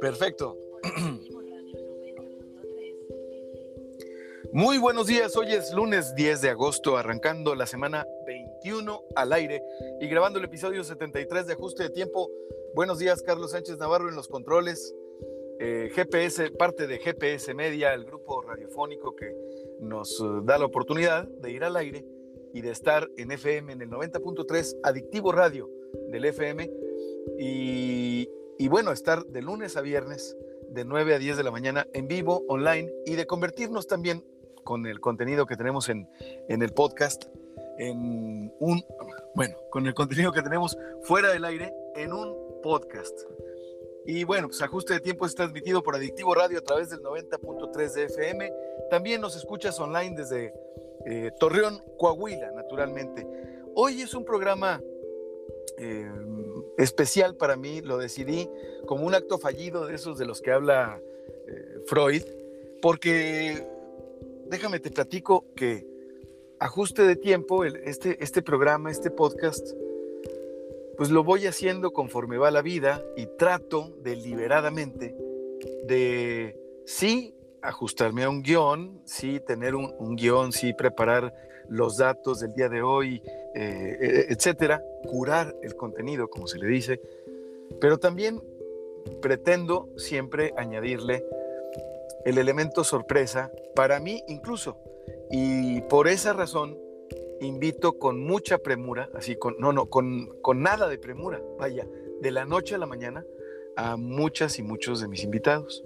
Perfecto. Muy buenos días, hoy es lunes 10 de agosto, arrancando la semana 21 al aire y grabando el episodio 73 de Ajuste de Tiempo. Buenos días, Carlos Sánchez Navarro en los controles. Eh, GPS, parte de GPS Media, el grupo radiofónico que nos eh, da la oportunidad de ir al aire y de estar en FM en el 90.3, Adictivo Radio del FM. Y, y bueno, estar de lunes a viernes, de 9 a 10 de la mañana, en vivo, online, y de convertirnos también con el contenido que tenemos en, en el podcast, en un, bueno, con el contenido que tenemos fuera del aire, en un podcast. Y bueno, pues ajuste de tiempo es transmitido por Adictivo Radio a través del 90.3 de FM. También nos escuchas online desde eh, Torreón, Coahuila, naturalmente. Hoy es un programa eh, especial para mí, lo decidí como un acto fallido de esos de los que habla eh, Freud, porque déjame te platico que ajuste de tiempo, este, este programa, este podcast, pues lo voy haciendo conforme va la vida y trato deliberadamente de sí ajustarme a un guion, sí tener un, un guion, sí preparar los datos del día de hoy, eh, e, etcétera, curar el contenido, como se le dice, pero también pretendo siempre añadirle el elemento sorpresa para mí incluso. Y por esa razón invito con mucha premura, así con, no, no, con, con nada de premura, vaya, de la noche a la mañana a muchas y muchos de mis invitados.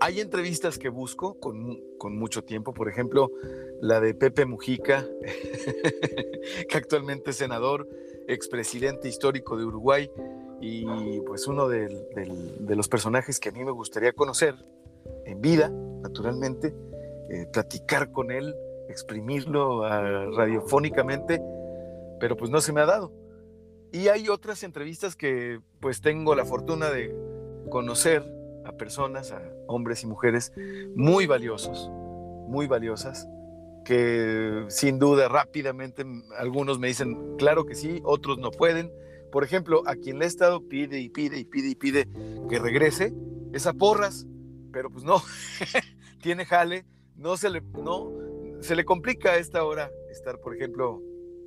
Hay entrevistas que busco con, mucho tiempo, por ejemplo, la de Pepe Mujica, que actualmente es senador, expresidente histórico de Uruguay y pues uno de, los personajes que a mí me gustaría conocer en vida, naturalmente, eh, platicar con él, exprimirlo ah, radiofónicamente, pero pues no se me ha dado. Y hay otras entrevistas que pues tengo la fortuna de conocer personas, a hombres y mujeres muy valiosos, muy valiosas, que sin duda rápidamente algunos me dicen, claro que sí, otros no pueden. Por ejemplo, a quien le he estado pide y pide y pide y pide que regrese, es a Porras, pero pues no, tiene jale, no se le, no, se le complica a esta hora estar, por ejemplo,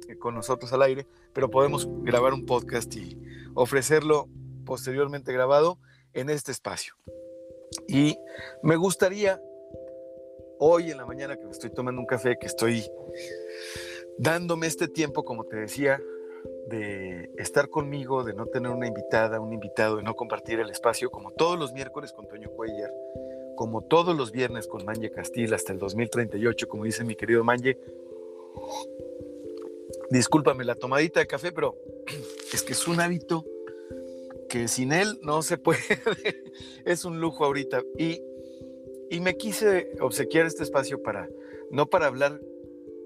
eh, con nosotros al aire, pero podemos grabar un podcast y ofrecerlo posteriormente grabado en este espacio. Y me gustaría, hoy en la mañana que me estoy tomando un café, que estoy dándome este tiempo, como te decía, de estar conmigo, de no tener una invitada, un invitado, de no compartir el espacio, como todos los miércoles con Toño Cuellar, como todos los viernes con Manje Castil hasta el 2038, como dice mi querido Manje. Discúlpame la tomadita de café, pero es que es un hábito que sin él no se puede. es un lujo ahorita. Y, y me quise obsequiar este espacio para, no para hablar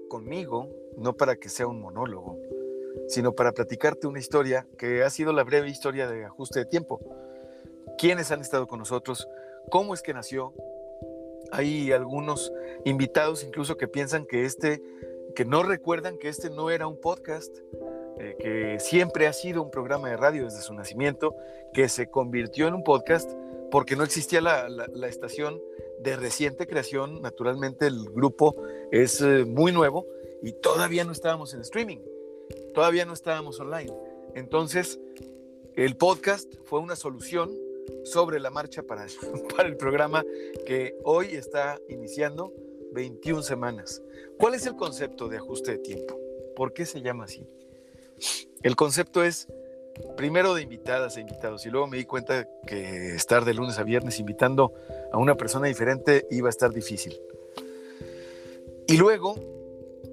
conmigo, no para que sea un monólogo, sino para platicarte una historia que ha sido la breve historia de ajuste de tiempo. ¿Quiénes han estado con nosotros? ¿Cómo es que nació? Hay algunos invitados incluso que piensan que este, que no recuerdan que este no era un podcast, eh, que siempre ha sido un programa de radio desde su nacimiento, que se convirtió en un podcast porque no existía la, estación de reciente creación. Naturalmente el grupo es eh, muy nuevo y todavía no estábamos en streaming, todavía no estábamos online. Entonces, el podcast fue una solución sobre la marcha para, el programa que hoy está iniciando 21 semanas. ¿Cuál es el concepto de ajuste de tiempo? ¿Por qué se llama así? El concepto es primero de invitadas e invitados y luego me di cuenta que estar de lunes a viernes invitando a una persona diferente iba a estar difícil. Y luego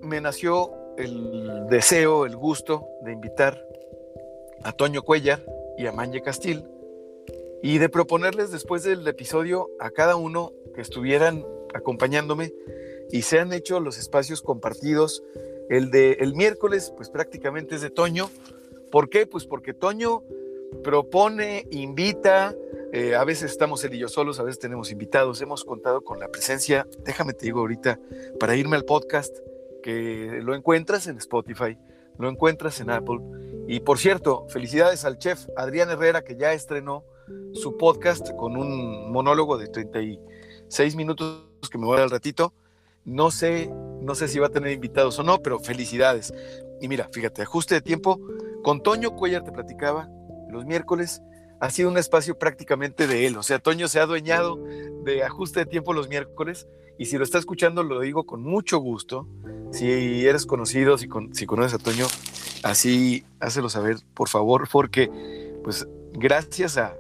me nació el deseo, el gusto de invitar a Toño Cuellar y a Manje Castil y de proponerles después del episodio a cada uno que estuvieran acompañándome y se han hecho los espacios compartidos el de el miércoles, pues prácticamente es de Toño. ¿Por qué? Pues porque Toño propone, invita, eh, a veces estamos él y yo solos, a veces tenemos invitados, hemos contado con la presencia, déjame te digo ahorita, para irme al podcast, que lo encuentras en Spotify, lo encuentras en Apple. Y por cierto, felicidades al chef Adrián Herrera que ya estrenó su podcast con un monólogo de 36 minutos que me voy a dar al ratito. No sé, no sé si va a tener invitados o no, pero felicidades. Y mira, fíjate, ajuste de tiempo. Con Toño Cuellar te platicaba los miércoles. Ha sido un espacio prácticamente de él. O sea, Toño se ha adueñado de ajuste de tiempo los miércoles. Y si lo está escuchando, lo digo con mucho gusto. Si eres conocido, si, si conoces a Toño, así hácelo saber, por favor, porque pues gracias a,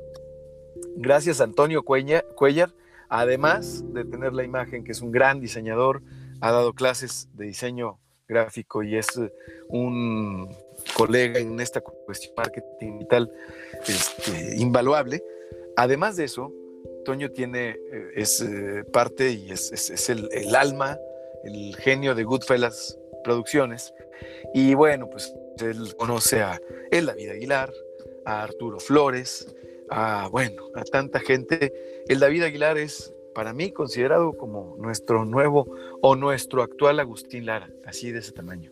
gracias a Antonio Cuellar, además de tener la imagen, que es un gran diseñador, ha dado clases de diseño gráfico y es eh, un colega en esta cuestión marketing y tal, este, invaluable. Además de eso, Toño tiene, eh, es eh, parte y es, el, el, alma, el genio de Goodfellas Producciones. Y bueno, pues él conoce a El David Aguilar, a Arturo Flores, a, bueno, a tanta gente. El David Aguilar es para mí considerado como nuestro nuevo o nuestro actual Agustín Lara, así de ese tamaño.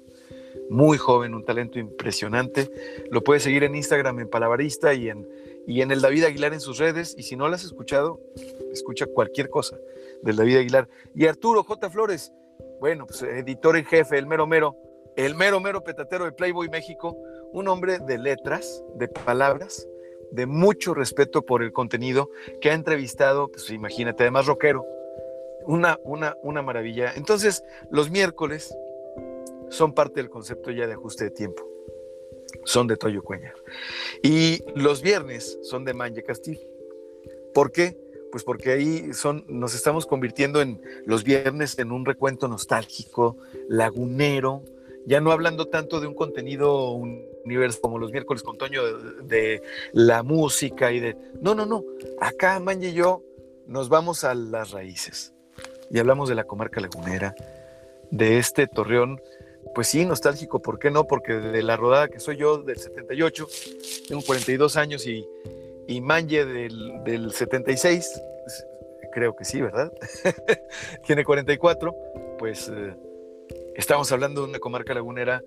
Muy joven, un talento impresionante. Lo puedes seguir en Instagram en Palabarista y en, y en el David Aguilar en sus redes. Y si no lo has escuchado, escucha cualquier cosa del David Aguilar. Y Arturo J. Flores, bueno, pues editor en jefe, el mero mero, el mero mero petatero de Playboy México, un hombre de letras, de palabras, de mucho respeto por el contenido, que ha entrevistado, pues imagínate, además rockero, una, una, una maravilla. Entonces, los miércoles son parte del concepto ya de ajuste de tiempo. Son de Toyo Cuellar. Y los viernes son de Manje Castillo. ¿Por qué? Pues porque ahí son, nos estamos convirtiendo en los viernes en un recuento nostálgico, lagunero, ya no hablando tanto de un contenido universo como los miércoles con Toño de, la música y de... No, no, no. Acá, Manje y yo nos vamos a las raíces y hablamos de la comarca lagunera, de este torreón, pues sí, nostálgico, ¿por qué no? Porque de la rodada que soy yo del 78, tengo 42 años y, y Manje del, del 76, creo que sí, ¿verdad? Tiene 44, pues... Eh, Estamos hablando de una comarca lagunera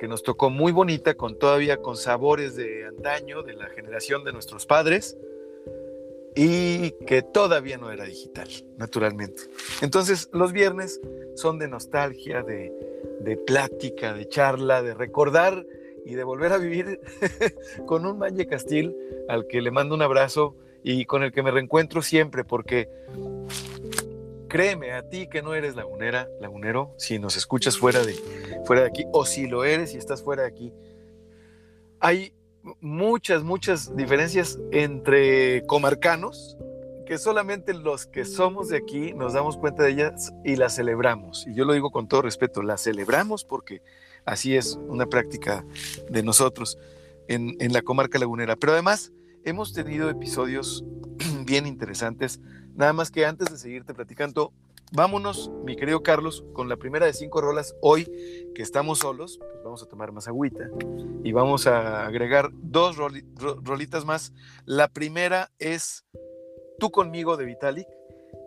que nos tocó muy bonita, con todavía con sabores de antaño, de la generación de nuestros padres, y que todavía no era digital, naturalmente. Entonces, los viernes son de nostalgia, de, de plática, de charla, de recordar y de volver a vivir con un Manje Castil al que le mando un abrazo y con el que me reencuentro siempre, porque créeme, a ti que no eres lagunera, lagunero, si nos escuchas fuera de, fuera de aquí, o si lo eres y estás fuera de aquí, hay muchas, muchas diferencias entre comarcanos que solamente los que somos de aquí nos damos cuenta de ellas y las celebramos. Y yo lo digo con todo respeto, las celebramos porque así es una práctica de nosotros en, en la comarca lagunera. Pero además hemos tenido episodios bien interesantes Nada más que antes de seguirte platicando, vámonos, mi querido Carlos, con la primera de cinco rolas. Hoy que estamos solos, pues vamos a tomar más agüita y vamos a agregar dos rolitas más. La primera es Tú conmigo de Vitalik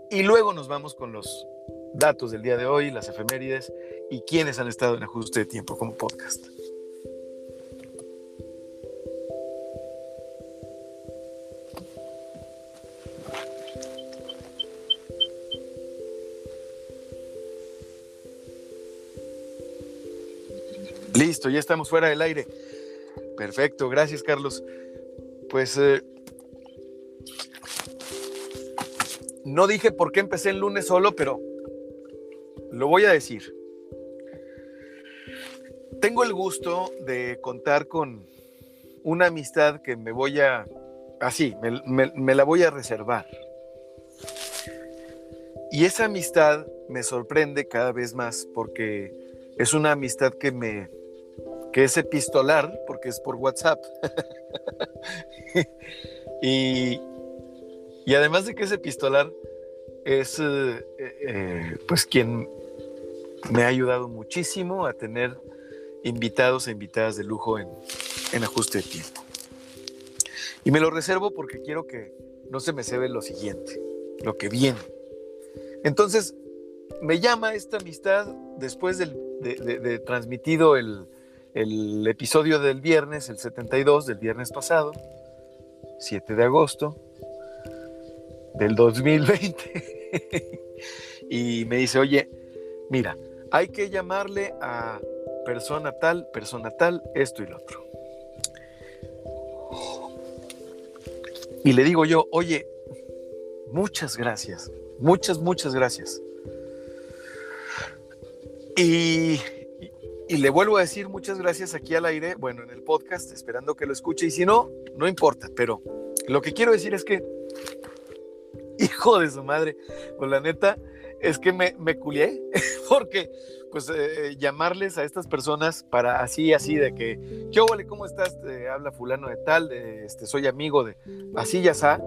y luego nos vamos con los datos del día de hoy, las efemérides y quienes han estado en ajuste de tiempo como podcast. Listo, ya estamos fuera del aire. Perfecto, gracias Carlos. Pues eh, no dije por qué empecé el lunes solo, pero lo voy a decir. Tengo el gusto de contar con una amistad que me voy a, así, me la voy a reservar. Y esa amistad me sorprende cada vez más porque es una amistad que me, que es epistolar, porque es por WhatsApp. y, y, además de que es epistolar, es eh, eh, pues quien me ha ayudado muchísimo a tener invitados e invitadas de lujo en, en ajuste de tiempo. Y me lo reservo porque quiero que no se me ve lo siguiente, lo que viene. Entonces, me llama esta amistad después de, de, transmitido el, el episodio del viernes, el 72 del viernes pasado, 7 de agosto del 2020. y me dice, oye, mira, hay que llamarle a persona tal, persona tal, esto y lo otro. Y le digo yo, oye, muchas gracias, muchas, muchas gracias. Y, y, le vuelvo a decir muchas gracias aquí al aire, bueno, en el podcast, esperando que lo escuche. Y si no, no importa, pero lo que quiero decir es que, hijo de su madre, pues la neta, es que me, me culié, porque pues eh, llamarles a estas personas para así, así de que, ¿qué vale? ¿Cómo estás? habla fulano de tal, este, soy amigo de, así ya está,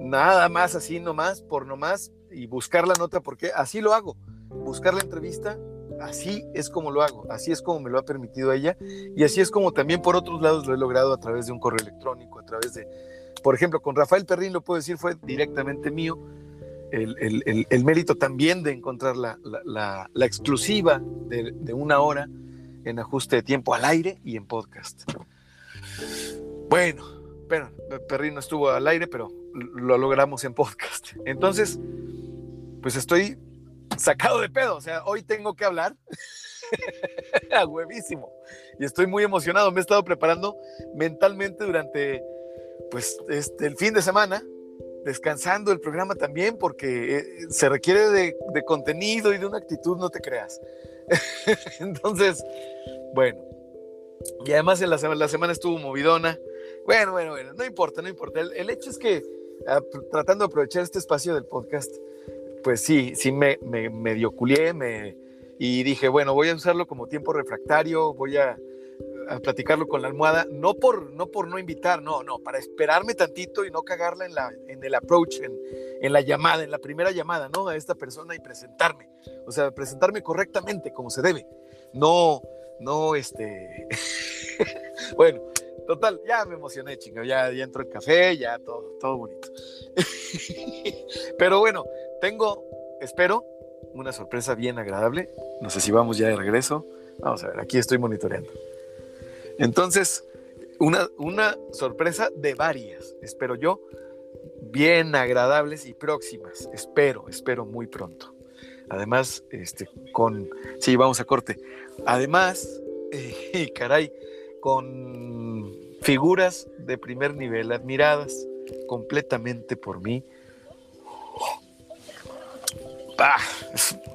nada más así nomás, por nomás, y buscar la nota, porque así lo hago, buscar la entrevista, así es como lo hago, así es como me lo ha permitido ella, y así es como también por otros lados lo he logrado a través de un correo electrónico, a través de, por ejemplo, con Rafael Perrín lo puedo decir, fue directamente mío, el, mérito también de encontrar la, exclusiva de, una hora en ajuste de tiempo al aire y en podcast. Bueno, pero Perrino estuvo al aire, pero lo logramos en podcast. Entonces, pues estoy sacado de pedo, o sea, hoy tengo que hablar. a huevísimo. Y estoy muy emocionado. Me he estado preparando mentalmente durante pues este, el fin de semana descansando el programa también, porque eh, se requiere de, contenido y de una actitud, no te creas. Entonces, bueno, y además en la, la, semana estuvo movidona. Bueno, bueno, bueno, no importa, no importa. El, hecho es que ah, tratando de aprovechar este espacio del podcast, pues sí, sí me, me medio culié, me, y dije, bueno, voy a usarlo como tiempo refractario, voy a a platicarlo con la almohada, no por no, por no invitar, no, no, para esperarme tantito y no cagarla en, la, en el approach, en, en la llamada, en la primera llamada, ¿no? A esta persona y presentarme, o sea, presentarme correctamente, como se debe, no, no, este, bueno, total, ya me emocioné, chingo, ya, ya entró el café, ya todo, todo bonito. Pero bueno, tengo, espero, una sorpresa bien agradable, no sé si vamos ya de regreso, vamos a ver, aquí estoy monitoreando. Entonces, una, una sorpresa de varias, espero yo, bien agradables y próximas. Espero, espero muy pronto. Además, este, con, sí, vamos a corte. Además, eh, caray, con figuras de primer nivel admiradas completamente por mí. Ah,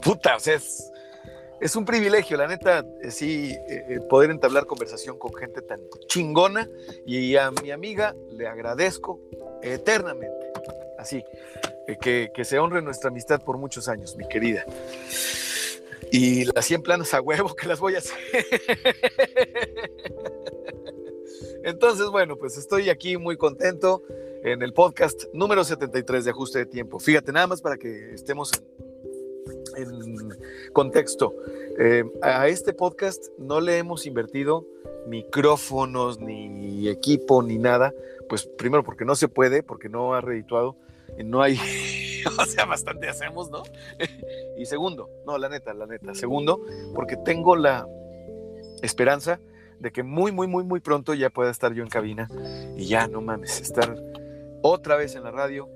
puta, o sea, es, un privilegio, la neta, eh, sí, eh, eh, poder entablar conversación con gente tan chingona y a mi amiga le agradezco eternamente, así, que, se honre nuestra amistad por muchos años, mi querida. Y las 100 planas a huevo que las voy a hacer. Entonces, bueno, pues estoy aquí muy contento en el podcast número 73 de Ajuste de Tiempo. Fíjate, nada más para que estemos en en contexto, eh, a este podcast no le hemos invertido micrófonos, ni equipo, ni nada. Pues primero porque no se puede, porque no ha redituado, no hay, o sea, bastante hacemos, ¿no? y segundo, no, la neta, la neta. Segundo, porque tengo la esperanza de que muy, muy, muy, muy pronto ya pueda estar yo en cabina y ya, no mames, estar otra vez en la radio,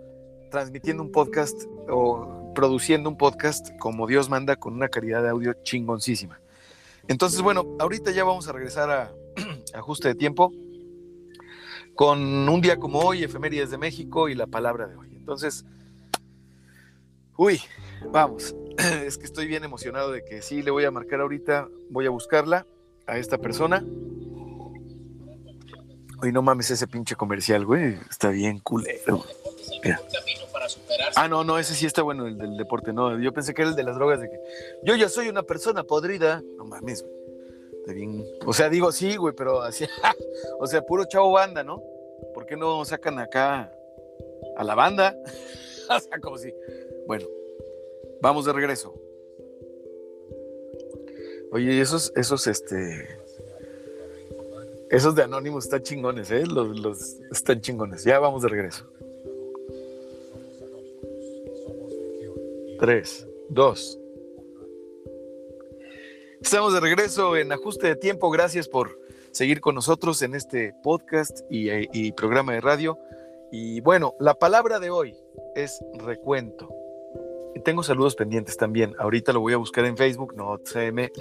transmitiendo un podcast o produciendo un podcast como Dios manda con una calidad de audio chingoncísima. Entonces, bueno, ahorita ya vamos a regresar a ajuste de tiempo con un día como hoy, efemérides de México y la palabra de hoy. Entonces, uy, vamos, es que estoy bien emocionado de que sí le voy a marcar ahorita, voy a buscarla a esta persona. Uy, no mames ese pinche comercial, güey, está bien culero. Ah, no, no, ese sí está bueno, el del deporte, no. Yo pensé que era el de las drogas, de que yo ya soy una persona podrida. No mames, bien. O sea, digo, sí, güey, pero así, o sea, puro chavo banda, ¿no? ¿Por qué no sacan acá a la banda? o sea, como si. Bueno, vamos de regreso. Oye, esos, esos, este. Esos de Anónimos están chingones, ¿eh? Los, los están chingones. Ya vamos de regreso. 3, 2. Estamos de regreso en ajuste de tiempo. Gracias por seguir con nosotros en este podcast y, y programa de radio. Y bueno, la palabra de hoy es recuento. Tengo saludos pendientes también. Ahorita lo voy a buscar en Facebook. No se me,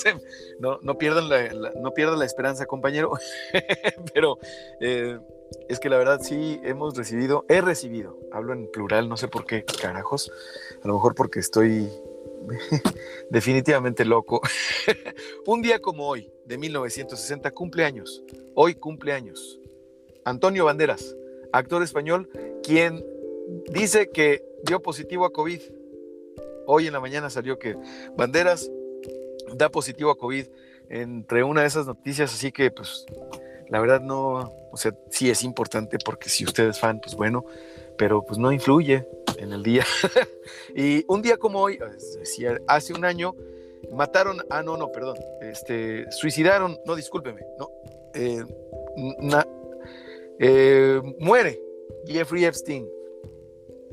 no, no, pierdan la, no la esperanza, compañero. Pero eh, es que la verdad sí hemos recibido, he recibido, hablo en plural, no sé por qué carajos. A lo mejor porque estoy definitivamente loco. Un día como hoy, de 1960, cumpleaños. Hoy cumpleaños. Antonio Banderas, actor español, quien dice que dio positivo a COVID. Hoy en la mañana salió que Banderas da positivo a COVID entre una de esas noticias, así que pues la verdad no, o sea, sí es importante porque si usted es fan, pues bueno, pero pues no influye en el día. y un día como hoy, hace un año, mataron, ah, no, no, perdón, este, suicidaron, no, discúlpeme, no, eh, eh, muere Jeffrey Epstein,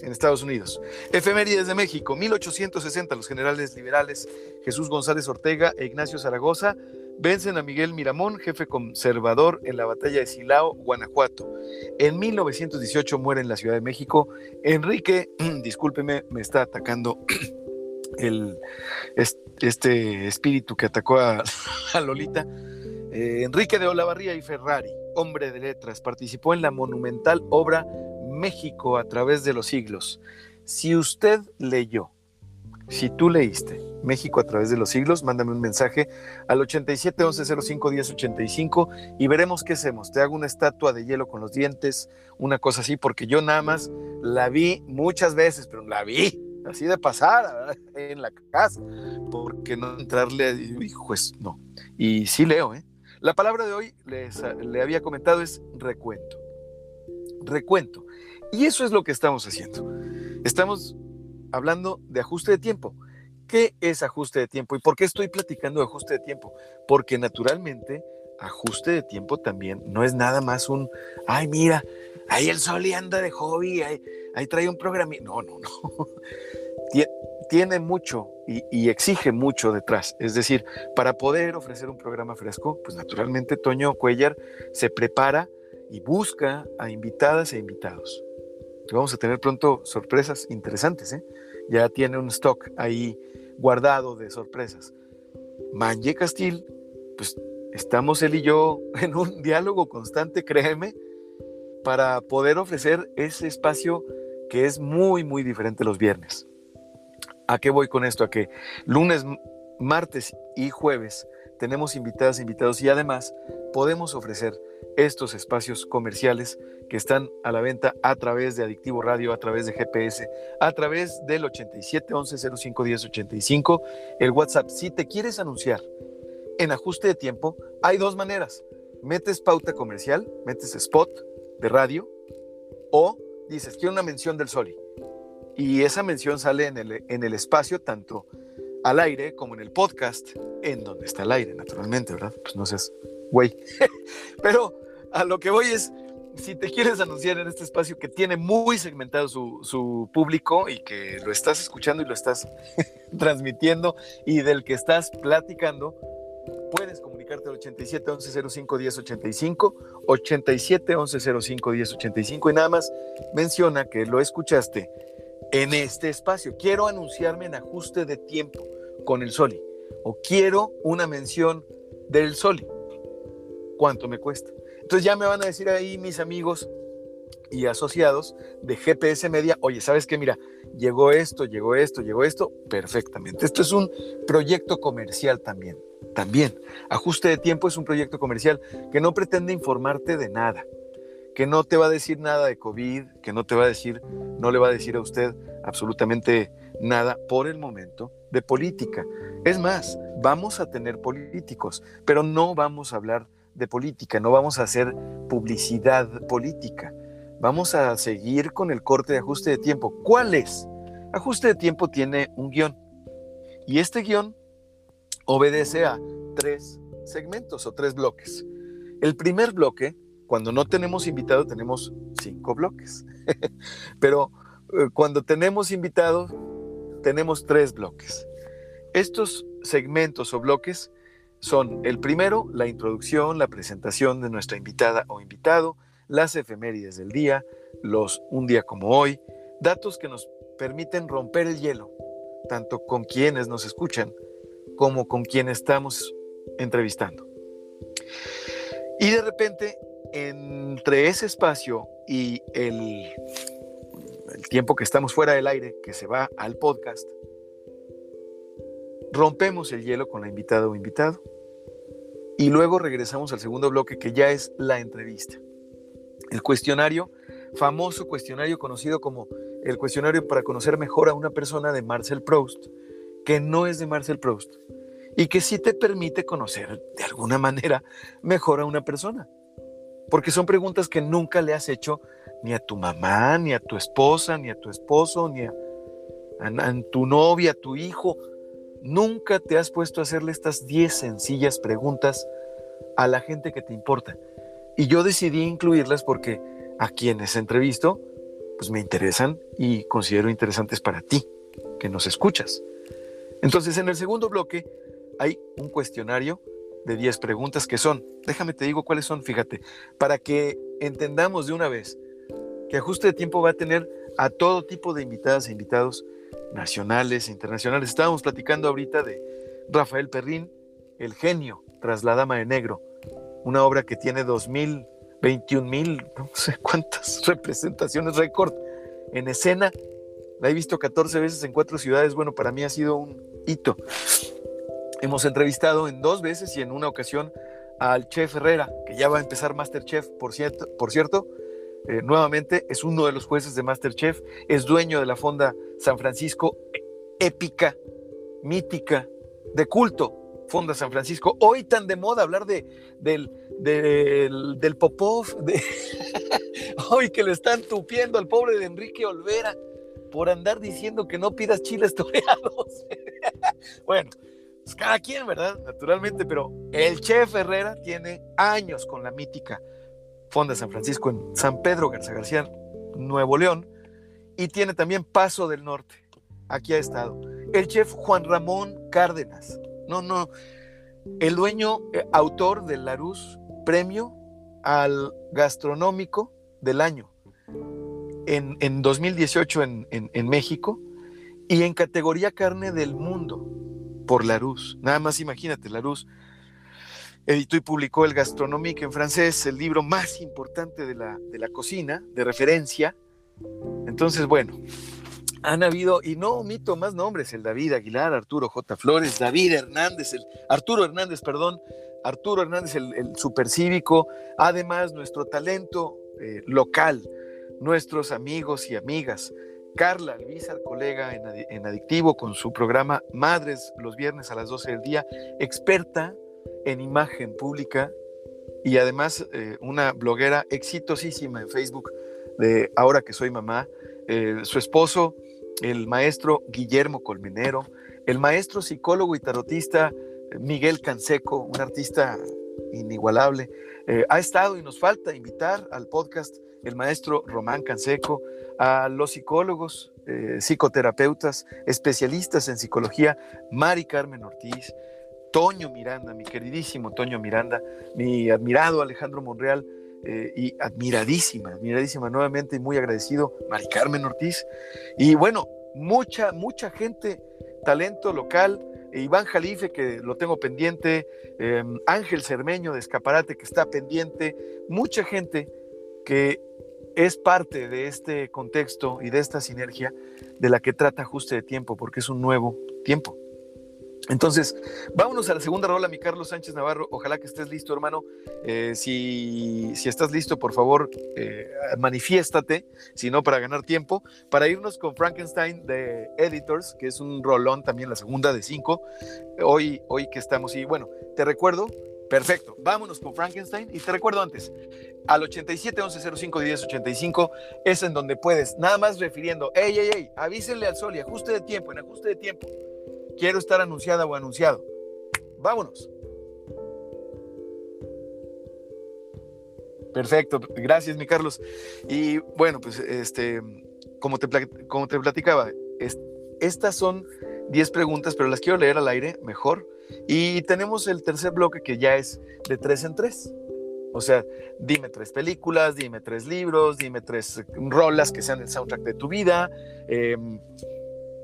en Estados Unidos. Efemérides de México, 1860, los generales liberales Jesús González Ortega e Ignacio Zaragoza vencen a Miguel Miramón, jefe conservador en la batalla de Silao, Guanajuato. En 1918 muere en la Ciudad de México Enrique, discúlpeme, me está atacando el, este espíritu que atacó a, Lolita. Eh, Enrique de Olavarría y Ferrari, hombre de letras, participó en la monumental obra México a través de los siglos. Si usted leyó, si tú leíste México a través de los siglos, mándame un mensaje al 87 11 05 10 85 y veremos qué hacemos. Te hago una estatua de hielo con los dientes, una cosa así, porque yo nada más la vi muchas veces, pero la vi así de pasada en la casa, porque no entrarle, pues no. Y sí leo, ¿eh? La palabra de hoy les, le había comentado es recuento. Recuento. Y eso es lo que estamos haciendo. Estamos hablando de ajuste de tiempo. ¿Qué es ajuste de tiempo? ¿Y por qué estoy platicando de ajuste de tiempo? Porque naturalmente ajuste de tiempo también no es nada más un, ay, mira, ahí el sol y anda de hobby, ahí, trae un programa. No, no, no. Tiene mucho y, y, exige mucho detrás. Es decir, para poder ofrecer un programa fresco, pues naturalmente Toño Cuellar se prepara y busca a invitadas e invitados vamos a tener pronto sorpresas interesantes. ¿eh? Ya tiene un stock ahí guardado de sorpresas. Manje Castil, pues estamos él y yo en un diálogo constante, créeme, para poder ofrecer ese espacio que es muy, muy diferente los viernes. ¿A qué voy con esto? A que lunes, martes y jueves tenemos invitadas, invitados y además podemos ofrecer estos espacios comerciales que están a la venta a través de Adictivo Radio, a través de GPS, a través del 87 11 05 10 85, el WhatsApp. Si te quieres anunciar en ajuste de tiempo, hay dos maneras. Metes pauta comercial, metes spot de radio o dices, quiero una mención del Soli. Y esa mención sale en el, en el espacio tanto al aire como en el podcast, en donde está el aire, naturalmente, ¿verdad? Pues no seas güey. Pero a lo que voy es, si te quieres anunciar en este espacio que tiene muy segmentado su, público y que lo estás escuchando y lo estás transmitiendo y del que estás platicando, puedes comunicarte al 87 11 05 10 85, 87 11 05 10 85 y nada más menciona que lo escuchaste en este espacio. Quiero anunciarme en ajuste de tiempo con el Soli o quiero una mención del Soli. ¿Cuánto me cuesta? Entonces ya me van a decir ahí mis amigos y asociados de GPS Media, oye, ¿sabes qué? Mira, llegó esto, llegó esto, llegó esto, perfectamente. Esto es un proyecto comercial también. También, ajuste de tiempo es un proyecto comercial que no pretende informarte de nada, que no te va a decir nada de COVID, que no te va a decir, no le va a decir a usted absolutamente nada por el momento de política. Es más, vamos a tener políticos, pero no vamos a hablar de política, no vamos a hacer publicidad política. Vamos a seguir con el corte de ajuste de tiempo. ¿Cuál es? Ajuste de tiempo tiene un guion. Y este guion obedece a tres segmentos o tres bloques. El primer bloque, cuando no tenemos invitado, tenemos cinco bloques. Pero eh, cuando tenemos invitado, tenemos tres bloques. Estos segmentos o bloques son el primero, la introducción, la presentación de nuestra invitada o invitado, las efemérides del día, los un día como hoy, datos que nos permiten romper el hielo, tanto con quienes nos escuchan como con quienes estamos entrevistando. Y de repente, entre ese espacio y el, el tiempo que estamos fuera del aire, que se va al podcast, rompemos el hielo con la invitada o invitado y luego regresamos al segundo bloque que ya es la entrevista. El cuestionario, famoso cuestionario conocido como el cuestionario para conocer mejor a una persona de Marcel Proust, que no es de Marcel Proust y que sí te permite conocer de alguna manera mejor a una persona. Porque son preguntas que nunca le has hecho ni a tu mamá, ni a tu esposa, ni a tu esposo, ni a, a tu novia, a tu hijo, Nunca te has puesto a hacerle estas 10 sencillas preguntas a la gente que te importa. Y yo decidí incluirlas porque a quienes entrevisto, pues me interesan y considero interesantes para ti, que nos escuchas. Entonces, en el segundo bloque hay un cuestionario de 10 preguntas que son, déjame te digo cuáles son, fíjate, para que entendamos de una vez que ajuste de tiempo va a tener a todo tipo de invitadas e invitados nacionales e internacionales. Estábamos platicando ahorita de Rafael Perrín, El genio tras la Dama de Negro, una obra que tiene 2000, 21 mil, no sé cuántas representaciones récord en escena. La he visto 14 veces en cuatro ciudades. Bueno, para mí ha sido un hito. Hemos entrevistado en dos veces y en una ocasión al chef Herrera, que ya va a empezar Masterchef, por cierto, por cierto eh, nuevamente es uno de los jueces de Masterchef, es dueño de la Fonda San Francisco, épica, mítica, de culto, Fonda San Francisco. Hoy tan de moda hablar de, del, del, Popov, hoy que le están tupiendo al pobre de Enrique Olvera por andar diciendo que no pidas chiles toreados. bueno, pues cada quien, ¿verdad? Naturalmente, pero el chef Herrera tiene años con la mítica Fonda San Francisco en San Pedro Garza García, Nuevo León, y tiene también Paso del Norte. Aquí ha estado. El chef Juan Ramón Cárdenas. No, no. El dueño, eh, autor del Larus, premio al gastronómico del año en, en 2018 en, en, México y en categoría carne del mundo por Larus. Nada más imagínate, Larus editó y publicó el Gastronomique en francés, el libro más importante de la, de la cocina, de referencia. Entonces, bueno, han habido, y no omito más nombres, el David Aguilar, Arturo J. Flores, David Hernández, el, Arturo Hernández, perdón, Arturo Hernández, el, el supercívico, además nuestro talento eh, local, nuestros amigos y amigas. Carla Alvizar, colega en, en Adictivo, con su programa Madres los viernes a las 12 del día, experta en imagen pública y además eh, una bloguera exitosísima en Facebook de ahora que soy mamá, eh, su esposo, el maestro Guillermo Colmenero, el maestro psicólogo y tarotista eh, Miguel Canseco, un artista inigualable, ha estado y nos falta invitar al podcast el maestro Román Canseco, a los psicólogos, psicoterapeutas, especialistas en psicología, Mari Carmen Ortiz, Toño Miranda, mi queridísimo Toño Miranda, mi admirado Alejandro Monreal eh, y admiradísima, admiradísima nuevamente y muy agradecido Mari Carmen Ortiz. Y bueno, mucha, mucha gente, talento local, Iván Jalife, que lo tengo pendiente, em, Ángel Cermeño de Escaparate, que está pendiente, mucha gente que es parte de este contexto y de esta sinergia de la que trata Ajuste de Tiempo, porque es un nuevo tiempo. Entonces, vámonos a la segunda rola, mi Carlos Sánchez Navarro. Ojalá que estés listo, hermano. Eh, si, estás listo, por favor, eh, manifiéstate, si no, para ganar tiempo, para irnos con Frankenstein de Editors, que es un rolón también, la segunda de cinco. Hoy, hoy que estamos, y bueno, te recuerdo, perfecto, vámonos con Frankenstein. Y te recuerdo antes, al 87 11 05 10 85 es en donde puedes, nada más refiriendo, ey, ey, ey, avísenle al sol y ajuste de tiempo, en ajuste de tiempo quiero estar anunciada o anunciado. Vámonos. Perfecto, gracias mi Carlos. Y bueno, pues este, como te, como te platicaba, estas son 10 preguntas, pero las quiero leer al aire mejor. Y tenemos el tercer bloque que ya es de tres en tres. O sea, dime tres películas, dime tres libros, dime tres rolas que sean el soundtrack de tu vida, em,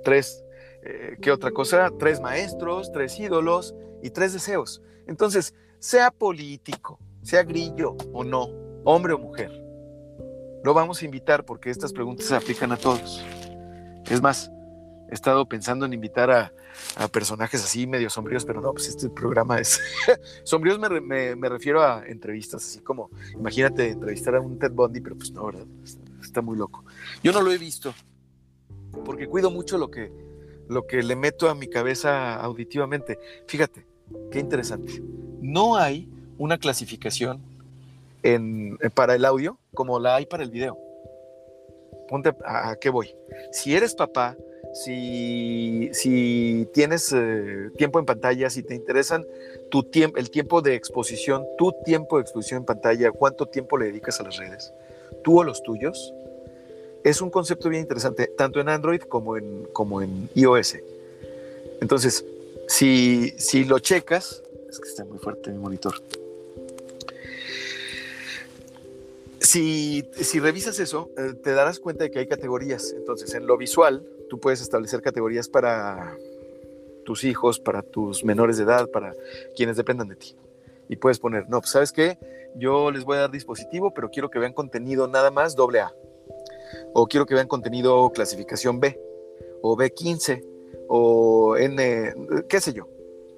tres, eh, ¿qué otra cosa? Tres maestros, tres ídolos y tres deseos. Entonces, sea político, sea grillo o no, hombre o mujer, lo vamos a invitar porque estas preguntas se aplican a todos. Es más, he estado pensando en invitar a, personajes así medio sombríos, pero no, pues este programa es... sombríos me, refiero a entrevistas, así como, imagínate entrevistar a un Ted Bundy, pero pues no, ¿verdad? Está muy loco. Yo no lo he visto, porque cuido mucho lo que, lo que le meto a mi cabeza auditivamente. Fíjate, qué interesante. No hay una clasificación en, para el audio como la hay para el video. Ponte a qué voy. Si eres papá, si, si tienes eh, tiempo en pantalla, si te interesan tu tiempo, el tiempo de exposición, tu tiempo de exposición en pantalla, cuánto tiempo le dedicas a las redes, tú o los tuyos, es un concepto bien interesante, tanto en Android como en, iOS. Entonces, si, si lo checas, es que está muy fuerte mi monitor. Si, si revisas eso, eh, te darás cuenta de que hay categorías. Entonces, en lo visual, tú puedes establecer categorías para tus hijos, para tus menores de edad, para quienes dependan de ti. Y puedes poner, no, pues sabes qué, yo les voy a dar dispositivo, pero quiero que vean contenido nada más doble A. O quiero que vean contenido clasificación B, o B15, o N, qué sé yo.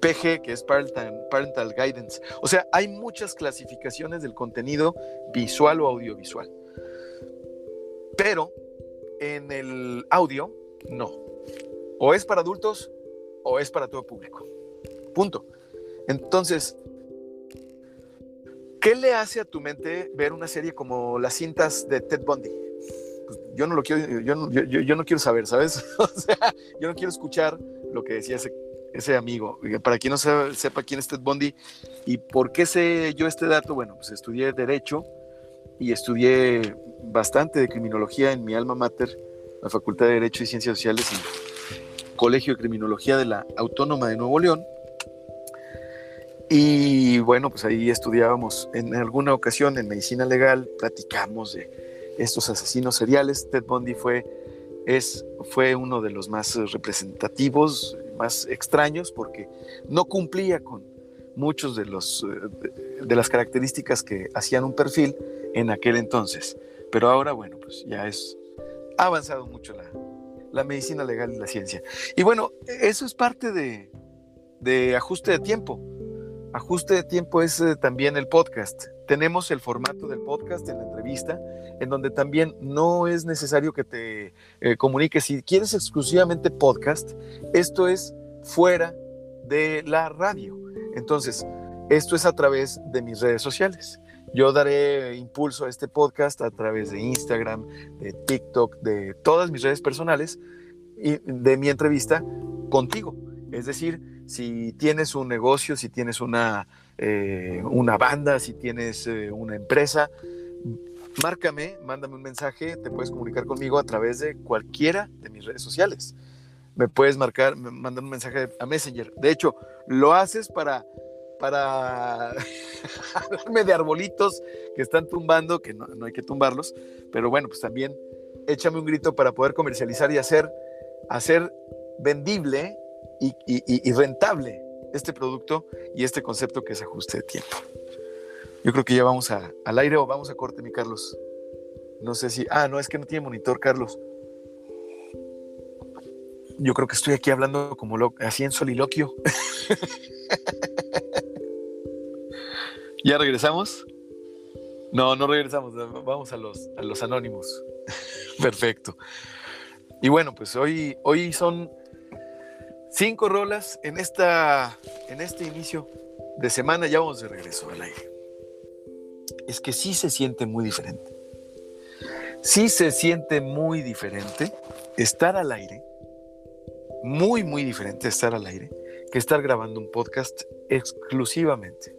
PG, que es Parental, Parental Guidance. O sea, hay muchas clasificaciones del contenido visual o audiovisual. Pero en el audio no. O es para adultos o es para todo público. Punto. Entonces, ¿qué le hace a tu mente ver una serie como las cintas de Ted Bundy? Yo no lo quiero, yo no, yo, no quiero saber, ¿sabes? o sea, yo no quiero escuchar lo que decía ese, ese amigo. Para quien no sepa quién es Ted Bundy y por qué sé yo este dato, bueno, pues estudié Derecho y estudié bastante de criminología en mi alma mater la Facultad de Derecho y Ciencias Sociales y Colegio de Criminología de la Autónoma de Nuevo León. Y bueno, pues ahí estudiábamos en alguna ocasión en medicina legal, platicamos de estos asesinos seriales. Ted Bundy fue, es, fue uno de los más representativos, más extraños, porque no cumplía con muchos de, los, de las características que hacían un perfil en aquel entonces. Pero ahora, bueno, pues ya es ha avanzado mucho la, medicina legal y la ciencia. Y bueno, eso es parte de, ajuste de tiempo. Ajuste de tiempo es eh, también el podcast. Tenemos el formato del podcast en la entrevista, en donde también no es necesario que te eh, comuniques. Si quieres exclusivamente podcast, esto es fuera de la radio. Entonces, esto es a través de mis redes sociales. Yo daré impulso a este podcast a través de Instagram, de TikTok, de todas mis redes personales y de mi entrevista contigo. Es decir, si tienes un negocio, si tienes una, eh, una banda, si tienes eh, una empresa, márcame, mándame un mensaje, te puedes comunicar conmigo a través de cualquiera de mis redes sociales. Me puedes marcar, mandar un mensaje a Messenger. De hecho, lo haces para para hablarme de arbolitos que están tumbando, que no, hay que tumbarlos, pero bueno, pues también échame un grito para poder comercializar y hacer, hacer vendible y, rentable este producto y este concepto que es ajuste de tiempo. Yo creo que ya vamos al aire o vamos a corte, mi Carlos. No sé si. Ah, no, es que no tiene monitor, Carlos. Yo creo que estoy aquí hablando como lo, así en soliloquio. ¿Ya regresamos? No, no regresamos, vamos a los, a los anónimos. Perfecto. Y bueno, pues hoy, hoy son cinco rolas en, esta, en este inicio de semana, ya vamos de regreso al aire. Es que sí se siente muy diferente. Sí se siente muy diferente estar al aire, muy, muy diferente estar al aire, que estar grabando un podcast exclusivamente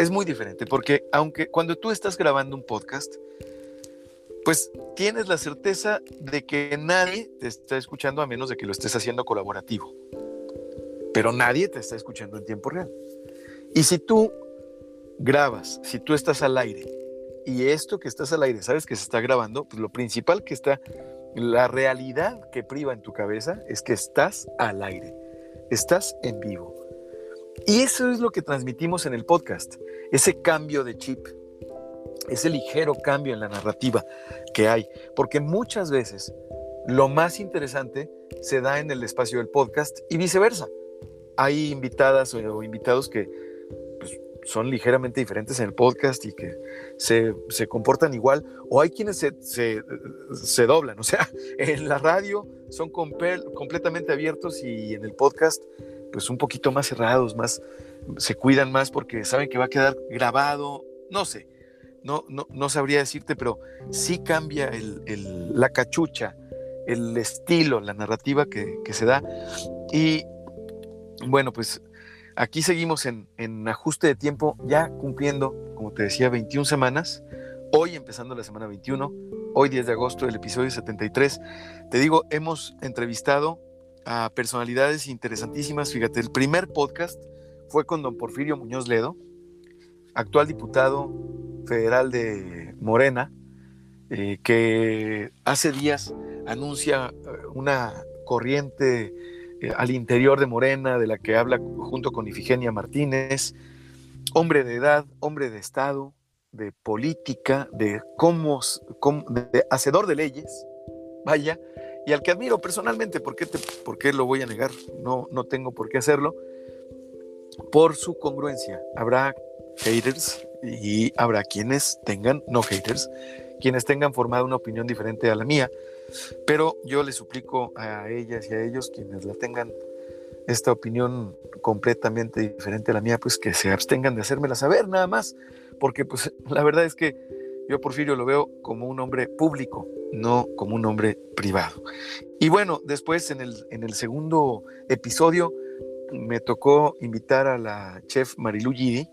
es muy diferente porque aunque cuando tú estás grabando un podcast, pues tienes la certeza de que nadie te está escuchando a menos de que lo estés haciendo colaborativo. Pero nadie te está escuchando en tiempo real. Y si tú grabas, si tú estás al aire y esto que estás al aire, sabes que se está grabando, pues lo principal que está, la realidad que priva en tu cabeza es que estás al aire, estás en vivo. Y eso es lo que transmitimos en el podcast, ese cambio de chip, ese ligero cambio en la narrativa que hay, porque muchas veces lo más interesante se da en el espacio del podcast y viceversa. Hay invitadas o invitados que pues, son ligeramente diferentes en el podcast y que se, comportan igual, o hay quienes se, se, doblan, o sea, en la radio son completamente abiertos y en el podcast pues un poquito más cerrados, más se cuidan más porque saben que va a quedar grabado, no sé, no, no, sabría decirte, pero sí cambia la cachucha, el estilo, la narrativa que, se da. Y bueno, pues aquí seguimos en, en, ajuste de tiempo, ya cumpliendo, como te decía, 21 semanas. Hoy empezando la semana 21, hoy 10 de agosto, el episodio 73. Te digo, hemos entrevistado a personalidades interesantísimas. Fíjate, el primer podcast fue con don Porfirio Muñoz Ledo, actual diputado federal de Morena, eh, que hace días anuncia eh, una corriente eh, al interior de Morena, de la que habla junto con Ifigenia Martínez, hombre de edad, hombre de Estado, de política, de cómo, de hacedor de leyes, vaya, y al que admiro personalmente, ¿por qué, qué lo voy a negar? No, no tengo por qué hacerlo, por su congruencia. Habrá haters, y habrá quienes tengan, no haters, quienes tengan formado una opinión diferente a la mía, pero yo les suplico a ellas y a ellos, quienes la tengan esta opinión completamente diferente a la mía, pues que se abstengan de hacérmela saber nada más, porque pues la verdad es que yo Porfirio lo veo como un hombre público, no como un hombre privado. Y bueno, después en el, en el segundo episodio me tocó invitar a la chef Marilu Gidi,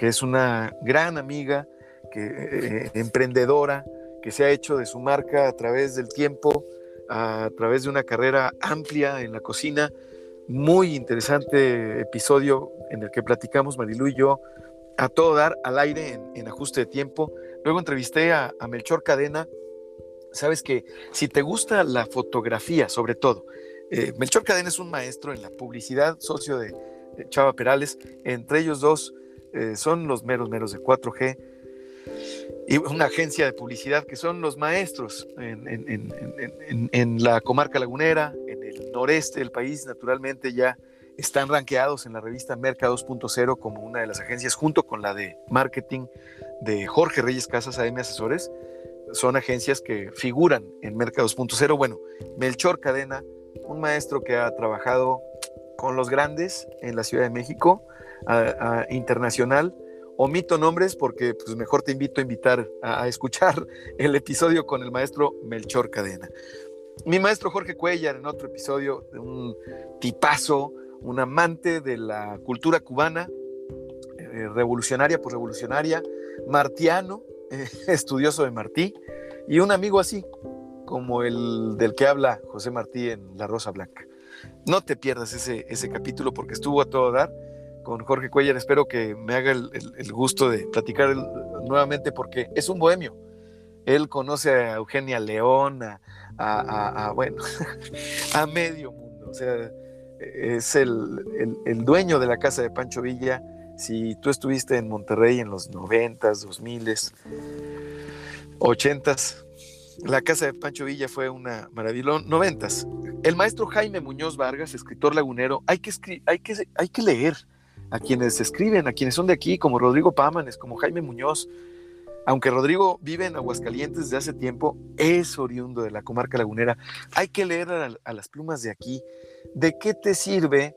que es una gran amiga, que, eh, emprendedora, que se ha hecho de su marca a través del tiempo, a través de una carrera amplia en la cocina. Muy interesante episodio en el que platicamos Marilu y yo a todo dar al aire en, ajuste de tiempo. Luego entrevisté a, Melchor Cadena. Sabes que si te gusta la fotografía, sobre todo, eh, Melchor Cadena es un maestro en la publicidad, socio de Chava Perales. Entre ellos dos eh, son los meros meros de 4G y una agencia de publicidad que son los maestros en, la comarca lagunera, en el noreste del país, naturalmente ya están rankeados en la revista Merca 2.0 como una de las agencias junto con la de marketing de Jorge Reyes Casas AM Asesores. Son agencias que figuran en Merca 2.0. Bueno, Melchor Cadena, un maestro que ha trabajado con los grandes en la Ciudad de México, internacional. Omito nombres porque pues mejor te invito a invitar a, escuchar el episodio con el maestro Melchor Cadena. Mi maestro Jorge Cuellar en otro episodio, un tipazo, un amante de la cultura cubana, eh, revolucionaria por revolucionaria, martiano, estudioso de Martí, y un amigo así, como el del que habla José Martí en La Rosa Blanca. No te pierdas ese, ese capítulo porque estuvo a todo dar con Jorge Cuellar. Espero que me haga el, gusto de platicar nuevamente porque es un bohemio. Él conoce a Eugenia León, a, bueno, a medio mundo. O sea, es el, dueño de la casa de Pancho Villa. Si tú estuviste en Monterrey en los noventas, dos miles, ochentas, la casa de Pancho Villa fue una maravilla. Noventas. El maestro Jaime Muñoz Vargas, escritor lagunero, hay que, hay que, hay que leer a quienes escriben, a quienes son de aquí, como Rodrigo Pámanes, como Jaime Muñoz. Aunque Rodrigo vive en Aguascalientes desde hace tiempo, es oriundo de la comarca lagunera. Hay que leer a, las plumas de aquí. ¿De qué te sirve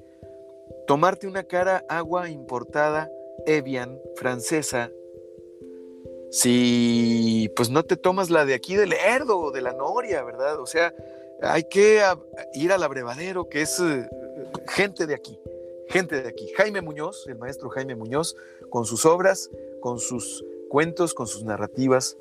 tomarte una cara agua importada Evian francesa si pues no te tomas la de aquí del Erdo o de la Noria, ¿verdad? O sea, hay que ir al abrevadero, que es eh, gente de aquí gente de aquí. Jaime Muñoz, el maestro Jaime Muñoz, con sus obras, con sus cuentos, con sus narrativas,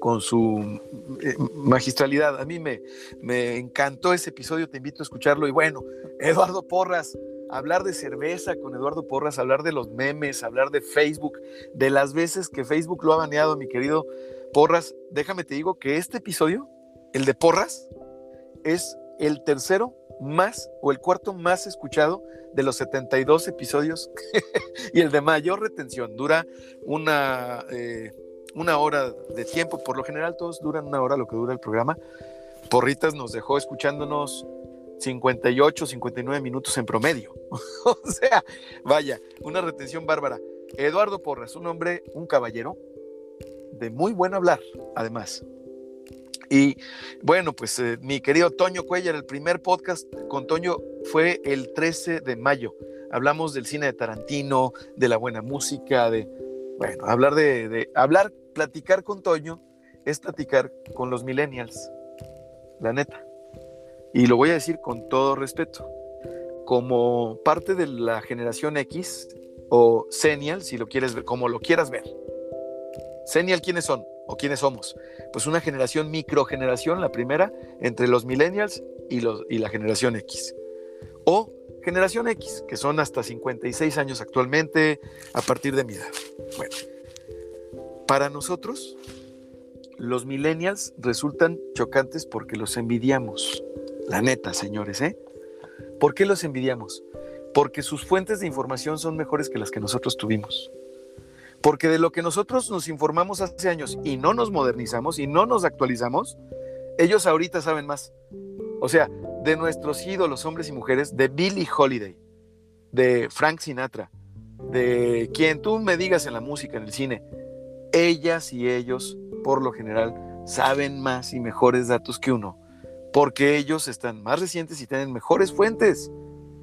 con su eh, magistralidad. A mí me, me encantó ese episodio, te invito a escucharlo. Y bueno, Eduardo Porras, hablar de cerveza con Eduardo Porras, hablar de los memes, hablar de Facebook, de las veces que Facebook lo ha baneado, mi querido Porras. Déjame te digo que este episodio, el de Porras, es el tercero más o el cuarto más escuchado de los 72 episodios y el de mayor retención. Dura una, eh, una hora de tiempo. Por lo general todos duran una hora lo que dura el programa. Porritas nos dejó escuchándonos 58, 59 minutos en promedio. o sea, vaya, una retención bárbara. Eduardo Porras, un hombre, un caballero, de muy buen hablar, además. Y bueno, pues eh, mi querido Toño Cuellar, el primer podcast con Toño fue el 13 de mayo. Hablamos del cine de Tarantino, de la buena música, de, bueno, hablar de, de hablar, platicar con Toño es platicar con los millennials, la neta. Y lo voy a decir con todo respeto. Como parte de la generación X o Senial, si lo quieres ver, como lo quieras ver. Senial, ¿quiénes son? ¿O quiénes somos? Pues una generación microgeneración, la primera, entre los millennials y, los, y la generación X. O generación X, que son hasta 56 años actualmente, a partir de mi edad. Bueno, para nosotros, los millennials resultan chocantes porque los envidiamos. La neta, señores, ¿eh? ¿Por qué los envidiamos? Porque sus fuentes de información son mejores que las que nosotros tuvimos. Porque de lo que nosotros nos informamos hace años y no nos modernizamos y no nos actualizamos, ellos ahorita saben más. O sea, de nuestros ídolos, hombres y mujeres, de Billie Holiday, de Frank Sinatra, de quien tú me digas en la música, en el cine, ellas y ellos, por lo general, saben más y mejores datos que uno, porque ellos están más recientes y tienen mejores fuentes.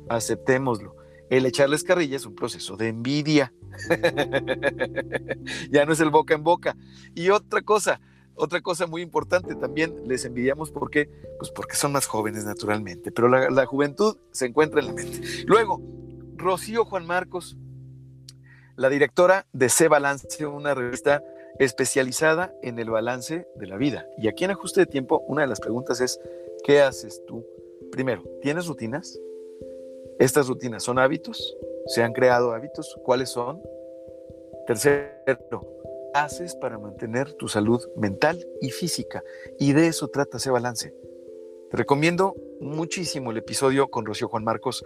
Aceptémoslo. El echarles carrilla es un proceso de envidia. ya no es el boca en boca. Y otra cosa, otra cosa muy importante también, les envidiamos porque, pues porque son más jóvenes naturalmente, pero la, la juventud se encuentra en la mente. Luego, Rocío Juan Marcos, la directora de C Balance, una revista especializada en el balance de la vida. Y aquí en ajuste de tiempo, una de las preguntas es, ¿qué haces tú? Primero, ¿tienes rutinas? ¿Estas rutinas son hábitos? ¿Se han creado hábitos? ¿Cuáles son? Tercero, haces para mantener tu salud mental y física? Y de eso trata ese balance. Te recomiendo muchísimo el episodio con Rocío Juan Marcos.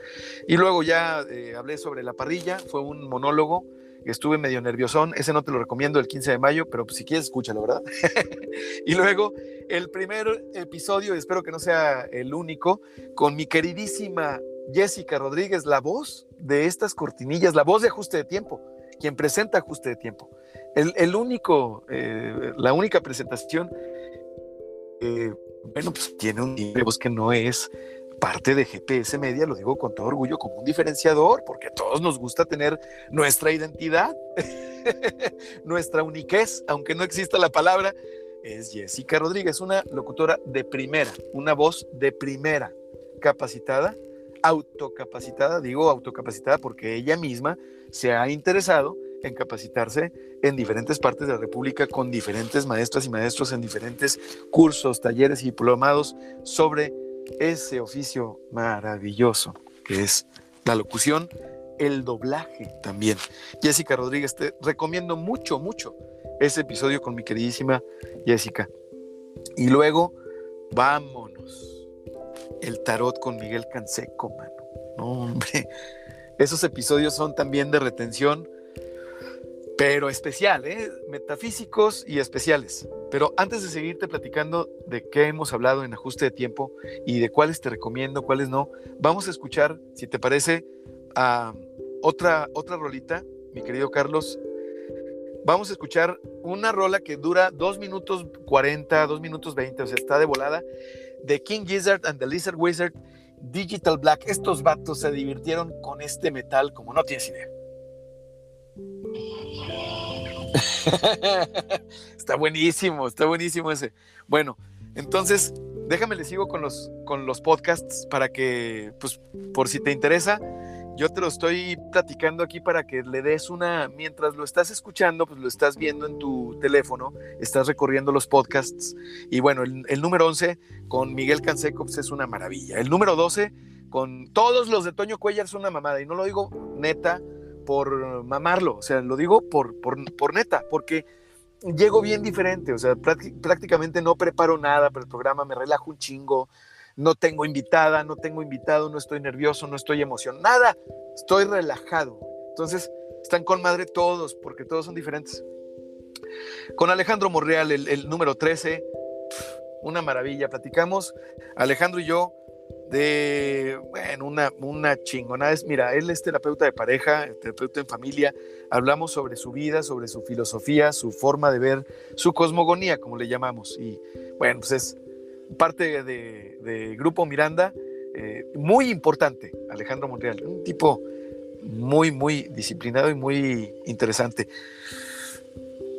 Y luego ya eh, hablé sobre la parrilla, fue un monólogo, estuve medio nerviosón, ese no te lo recomiendo el 15 de mayo, pero pues si quieres escúchalo, ¿verdad? y luego el primer episodio, espero que no sea el único, con mi queridísima Jessica Rodríguez, la voz de estas cortinillas, la voz de ajuste de tiempo, quien presenta ajuste de tiempo. El, único, eh, la única presentación, eh, bueno, pues tiene un de voz que no es parte de GPS Media, lo digo con todo orgullo, como un diferenciador, porque a todos nos gusta tener nuestra identidad, nuestra uniquez, aunque no exista la palabra, es Jessica Rodríguez, una locutora de primera, una voz de primera, capacitada autocapacitada, digo autocapacitada porque ella misma se ha interesado en capacitarse en diferentes partes de la República con diferentes maestras y maestros en diferentes cursos, talleres y diplomados sobre ese oficio maravilloso que es la locución, el doblaje también. Jessica Rodríguez, te recomiendo mucho, mucho ese episodio con mi queridísima Jessica. Y luego, vámonos el tarot con Miguel Canseco, mano. No, hombre. Esos episodios son también de retención, pero especial, ¿eh? Metafísicos y especiales. Pero antes de seguirte platicando de qué hemos hablado en ajuste de tiempo y de cuáles te recomiendo, cuáles no, vamos a escuchar, si te parece, a otra, otra rolita, mi querido Carlos. Vamos a escuchar una rola que dura 2 minutos 40, 2 minutos 20, o sea, está de volada The King Gizzard and the Lizard Wizard, Digital Black. Estos vatos se divirtieron con este metal como no tienes idea. está buenísimo, está buenísimo ese. Bueno, entonces déjame le sigo con los, con los podcasts para que, pues, por si te interesa. Yo te lo estoy platicando aquí para que le des una, mientras lo estás escuchando, pues lo estás viendo en tu teléfono, estás recorriendo los podcasts. Y bueno, el, número 11 con Miguel Canseco pues es una maravilla. El número 12 con todos los de Toño Cuellar es una mamada. Y no lo digo neta por mamarlo, o sea, lo digo por, por, por neta, porque llego bien diferente, o sea, prácticamente no preparo nada para el programa, me relajo un chingo, no tengo invitada, no tengo invitado, no estoy nervioso, no estoy emocionado, nada, estoy relajado. Entonces, están con madre todos, porque todos son diferentes. Con Alejandro Morreal, el, número 13, una maravilla, platicamos, Alejandro y yo, de, bueno, una, una chingonada. Es, mira, él es terapeuta de pareja, terapeuta en familia. Hablamos sobre su vida, sobre su filosofía, su forma de ver, su cosmogonía, como le llamamos. Y bueno, pues es parte de, Grupo Miranda, eh, muy importante, Alejandro Monreal, un tipo muy, muy disciplinado y muy interesante.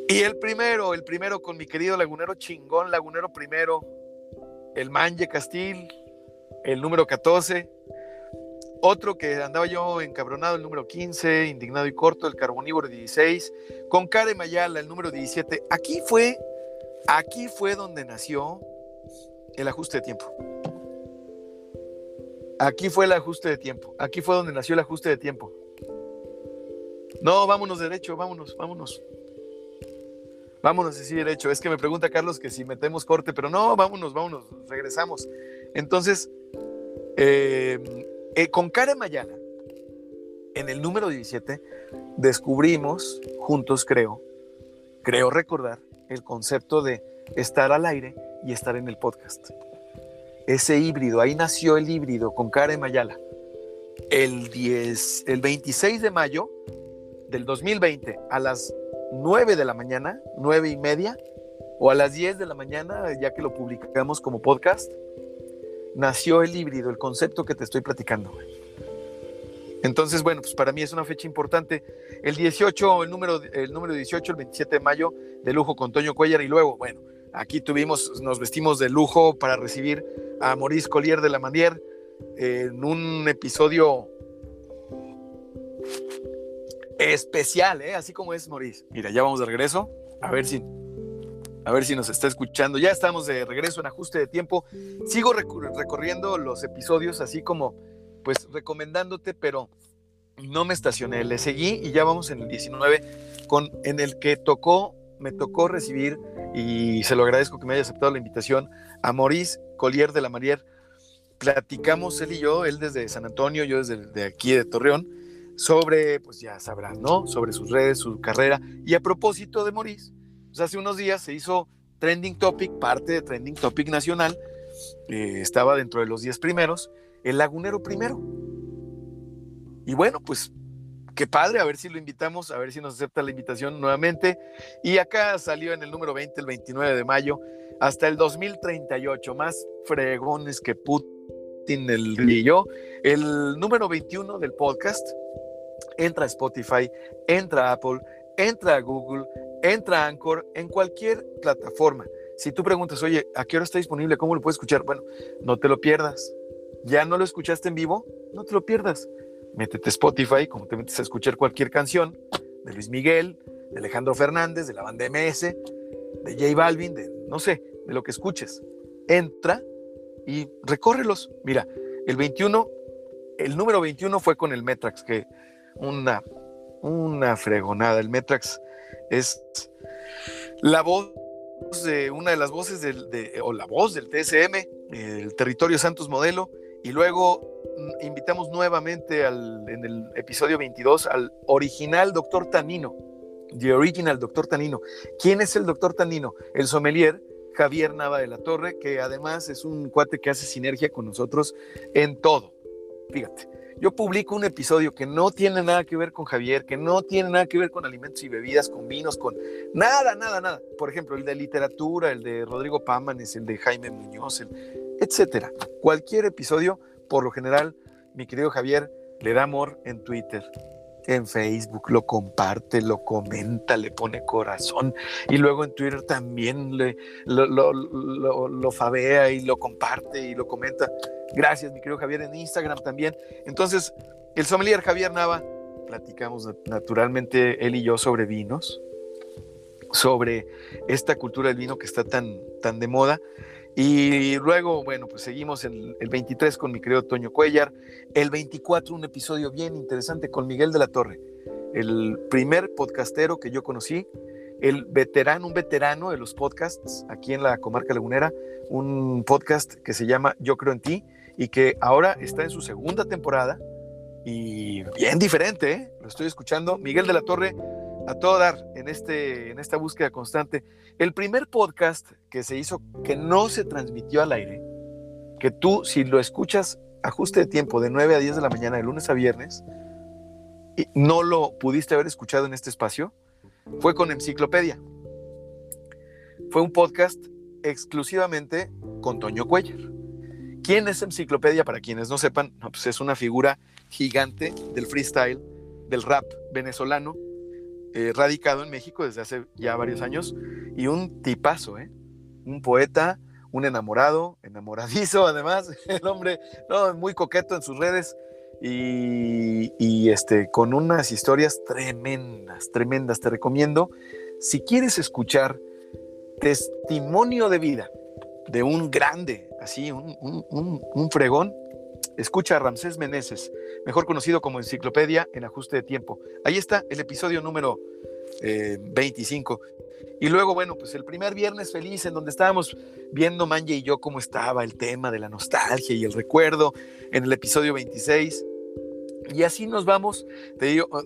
Y el primero, el primero con mi querido lagunero chingón, lagunero primero, el Manje Castil, el número 14. Otro que andaba yo encabronado, el número 15, indignado y corto, el carbonívoro 16, con Kare Mayala, el número 17. Aquí fue, aquí fue donde nació el ajuste de tiempo. Aquí fue el ajuste de tiempo. Aquí fue donde nació el ajuste de tiempo. No, vámonos derecho, vámonos, vámonos. Vámonos así derecho. Es que me pregunta Carlos que si metemos corte, pero no, vámonos, vámonos, regresamos. Entonces, eh, eh, con Karen Mayala, en el número 17, descubrimos juntos, creo, creo recordar, el concepto de estar al aire y estar en el podcast. Ese híbrido, ahí nació el híbrido con Karen Mayala. El, 10, el 26 de mayo del 2020 a las 9 de la mañana, 9 y media, o a las 10 de la mañana, ya que lo publicamos como podcast, nació el híbrido, el concepto que te estoy platicando. Entonces, bueno, pues para mí es una fecha importante. El 18, el número, el número 18, el 27 de mayo, de lujo con Toño Cuellar, y luego, bueno, Aquí tuvimos, nos vestimos de lujo para recibir a Maurice Collier de la Manier en un episodio especial, ¿eh? así como es Maurice. Mira, ya vamos de regreso. A ver si, a ver si nos está escuchando. Ya estamos de regreso en ajuste de tiempo. Sigo recorriendo los episodios así como, pues recomendándote, pero no me estacioné. Le seguí y ya vamos en el 19 con en el que tocó, me tocó recibir y se lo agradezco que me haya aceptado la invitación a Maurice Collier de la Marier. Platicamos él y yo, él desde San Antonio, yo desde de aquí de Torreón, sobre, pues ya sabrán, ¿no? Sobre sus redes, su carrera. Y a propósito de Maurice, pues hace unos días se hizo Trending Topic, parte de Trending Topic Nacional, eh, estaba dentro de los 10 primeros, el lagunero primero. Y bueno, pues qué padre, a ver si lo invitamos, a ver si nos acepta la invitación nuevamente. Y acá salió en el número 20, el 29 de mayo, hasta el 2038, más fregones que Putin el y. El número 21 del podcast entra a Spotify, entra a Apple, entra a Google, entra a Anchor, en cualquier plataforma. Si tú preguntas, oye, ¿a qué hora está disponible? ¿Cómo lo puedes escuchar? Bueno, no te lo pierdas. ¿Ya no lo escuchaste en vivo? No te lo pierdas métete Spotify, como te metes a escuchar cualquier canción de Luis Miguel, de Alejandro Fernández, de la banda MS, de J Balvin, de no sé, de lo que escuches. Entra y recórrelos. Mira, el 21, el número 21 fue con el Metrax, que una, una fregonada. El Metrax es la voz de una de las voces del, de, o la voz del TSM, el Territorio Santos Modelo, y luego invitamos nuevamente al, en el episodio 22 al original doctor Tanino, The Original Doctor Tanino. ¿Quién es el doctor Tanino? El sommelier Javier Nava de la Torre, que además es un cuate que hace sinergia con nosotros en todo. Fíjate, yo publico un episodio que no tiene nada que ver con Javier, que no tiene nada que ver con alimentos y bebidas, con vinos, con nada, nada, nada. Por ejemplo, el de literatura, el de Rodrigo Pámanes, el de Jaime Muñoz, el, etcétera. Cualquier episodio por lo general, mi querido Javier le da amor en Twitter, en Facebook, lo comparte, lo comenta, le pone corazón y luego en Twitter también le, lo, lo, fabea y lo comparte y lo comenta. Gracias, mi querido Javier, en Instagram también. Entonces, El sommelier Javier Nava, platicamos naturalmente él y yo sobre vinos, sobre esta cultura del vino que está tan, tan de moda. Y luego, bueno, pues seguimos el, el 23 con mi querido Toño Cuellar, el 24 un episodio bien interesante con Miguel de la Torre, el primer podcastero que yo conocí, el veterano, un veterano de los podcasts aquí en la comarca lagunera, un podcast que se llama Yo creo en ti y que ahora está en su segunda temporada y bien diferente, ¿eh? lo estoy escuchando. Miguel de la Torre, a todo dar en, este, en esta búsqueda constante. El primer podcast que se hizo que no se transmitió al aire, que tú, si lo escuchas, ajuste de tiempo de 9 a 10 de la mañana, de lunes a viernes, y no lo pudiste haber escuchado en este espacio, fue con Enciclopedia. Fue un podcast exclusivamente con Toño Cuellar. ¿Quién es Enciclopedia? Para quienes no sepan, pues es una figura gigante del freestyle, del rap venezolano, eh, radicado en México desde hace ya varios años, y un tipazo, ¿eh? un poeta, un enamorado, enamoradizo además, el hombre no, muy coqueto en sus redes y, y este, con unas historias tremendas, tremendas. Te recomiendo, si quieres escuchar testimonio de vida de un grande, así, un, un, un fregón, Escucha a Ramsés Meneses, mejor conocido como Enciclopedia en Ajuste de Tiempo. Ahí está el episodio número 25. Eh, y luego, bueno, pues el primer viernes feliz en donde estábamos viendo Manje y yo cómo estaba el tema de la nostalgia y el recuerdo en el episodio 26. Y así nos vamos,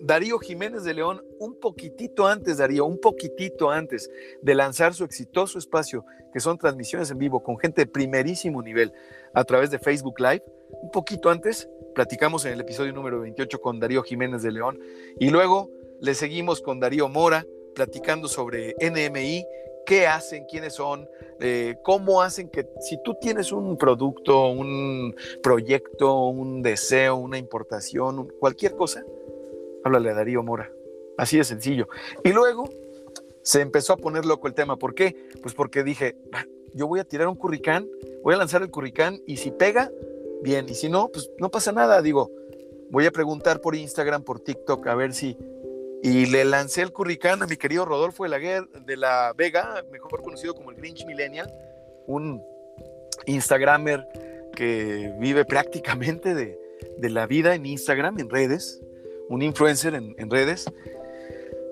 Darío Jiménez de León, un poquitito antes, Darío, un poquitito antes de lanzar su exitoso espacio, que son transmisiones en vivo con gente de primerísimo nivel a través de Facebook Live, un poquito antes, platicamos en el episodio número 28 con Darío Jiménez de León y luego le seguimos con Darío Mora platicando sobre NMI, qué hacen, quiénes son, eh, cómo hacen que si tú tienes un producto, un proyecto, un deseo, una importación, cualquier cosa, háblale a Darío Mora. Así de sencillo. Y luego se empezó a poner loco el tema. ¿Por qué? Pues porque dije, yo voy a tirar un curricán, voy a lanzar el curricán y si pega, bien, y si no, pues no pasa nada, digo, voy a preguntar por Instagram, por TikTok, a ver si... Y le lancé el curricán a mi querido Rodolfo de la, de la Vega, mejor conocido como el Grinch Millennial, un Instagramer que vive prácticamente de, de la vida en Instagram, en redes, un influencer en, en redes,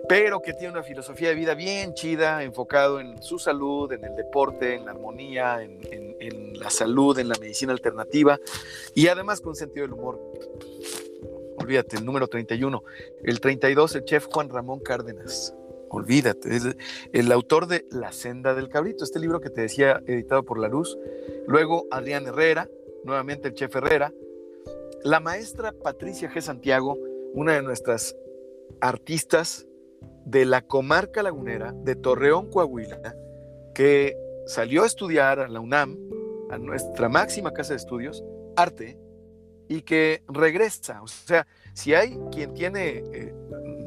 pero que tiene una filosofía de vida bien chida, enfocado en su salud, en el deporte, en la armonía, en, la salud, en la medicina alternativa y además con sentido del humor. Olvídate, el número 31. El 32, el chef Juan Ramón Cárdenas. Olvídate, es el autor de La senda del cabrito, este libro que te decía editado por La Luz. Luego Adrián Herrera, nuevamente el chef Herrera. La maestra Patricia G. Santiago, una de nuestras artistas de la comarca lagunera de Torreón, Coahuila, que salió a estudiar a la UNAM, a nuestra máxima casa de estudios, arte, y que regresa. O sea, si hay quien tiene, eh,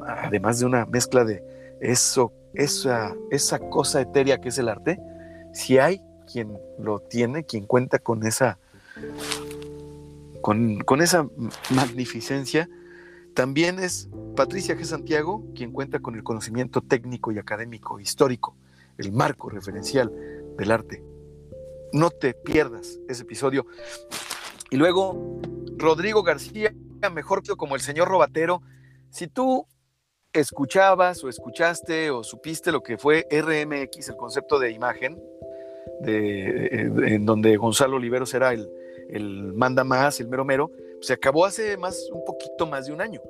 además de una mezcla de eso, esa, esa cosa etérea que es el arte, si hay quien lo tiene, quien cuenta con esa, con, con esa magnificencia, también es Patricia G. Santiago quien cuenta con el conocimiento técnico y académico histórico, el marco referencial del arte. No te pierdas ese episodio. Y luego, Rodrigo García, mejor que como el señor Robatero. Si tú escuchabas o escuchaste o supiste lo que fue RMX, el concepto de imagen, en donde Gonzalo Oliveros era el, el manda más, el mero mero, se acabó hace más, un poquito más de un año.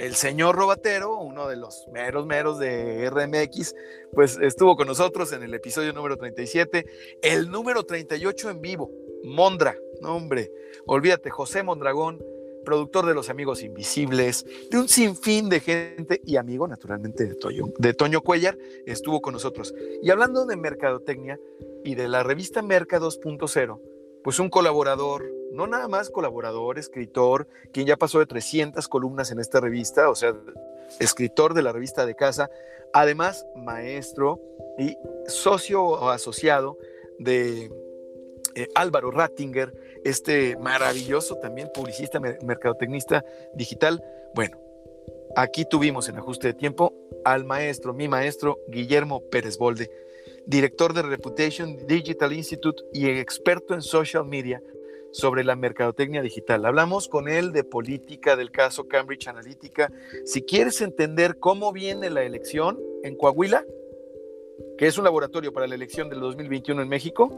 El señor Robatero, uno de los meros meros de RMX, pues estuvo con nosotros en el episodio número 37, el número 38 en vivo, Mondra, no hombre, olvídate, José Mondragón, productor de Los Amigos Invisibles, de un sinfín de gente y amigo naturalmente de, de Toño Cuellar, estuvo con nosotros. Y hablando de mercadotecnia y de la revista Merca 2.0, pues un colaborador, no nada más colaborador, escritor, quien ya pasó de 300 columnas en esta revista, o sea, escritor de la revista de casa, además maestro y socio o asociado de eh, Álvaro Rattinger este maravilloso también publicista, mercadotecnista digital. Bueno, aquí tuvimos en ajuste de tiempo al maestro, mi maestro, Guillermo Pérez Bolde, director de Reputation Digital Institute y experto en social media sobre la mercadotecnia digital. Hablamos con él de política del caso Cambridge Analytica. Si quieres entender cómo viene la elección en Coahuila, que es un laboratorio para la elección del 2021 en México,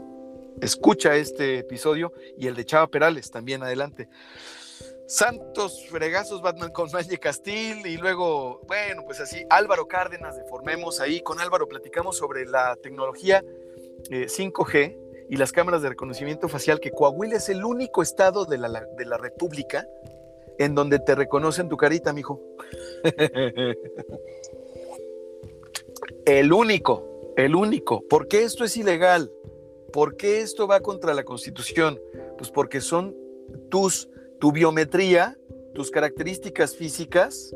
escucha este episodio y el de Chava Perales también adelante. Santos fregazos Batman con Valle Castil y luego, bueno, pues así, Álvaro Cárdenas de Formemos ahí, con Álvaro platicamos sobre la tecnología 5G eh, y las cámaras de reconocimiento facial, que Coahuila es el único estado de la, de la República en donde te reconocen tu carita, mijo. el único, el único. ¿Por qué esto es ilegal? ¿Por qué esto va contra la Constitución? Pues porque son tus, tu biometría, tus características físicas,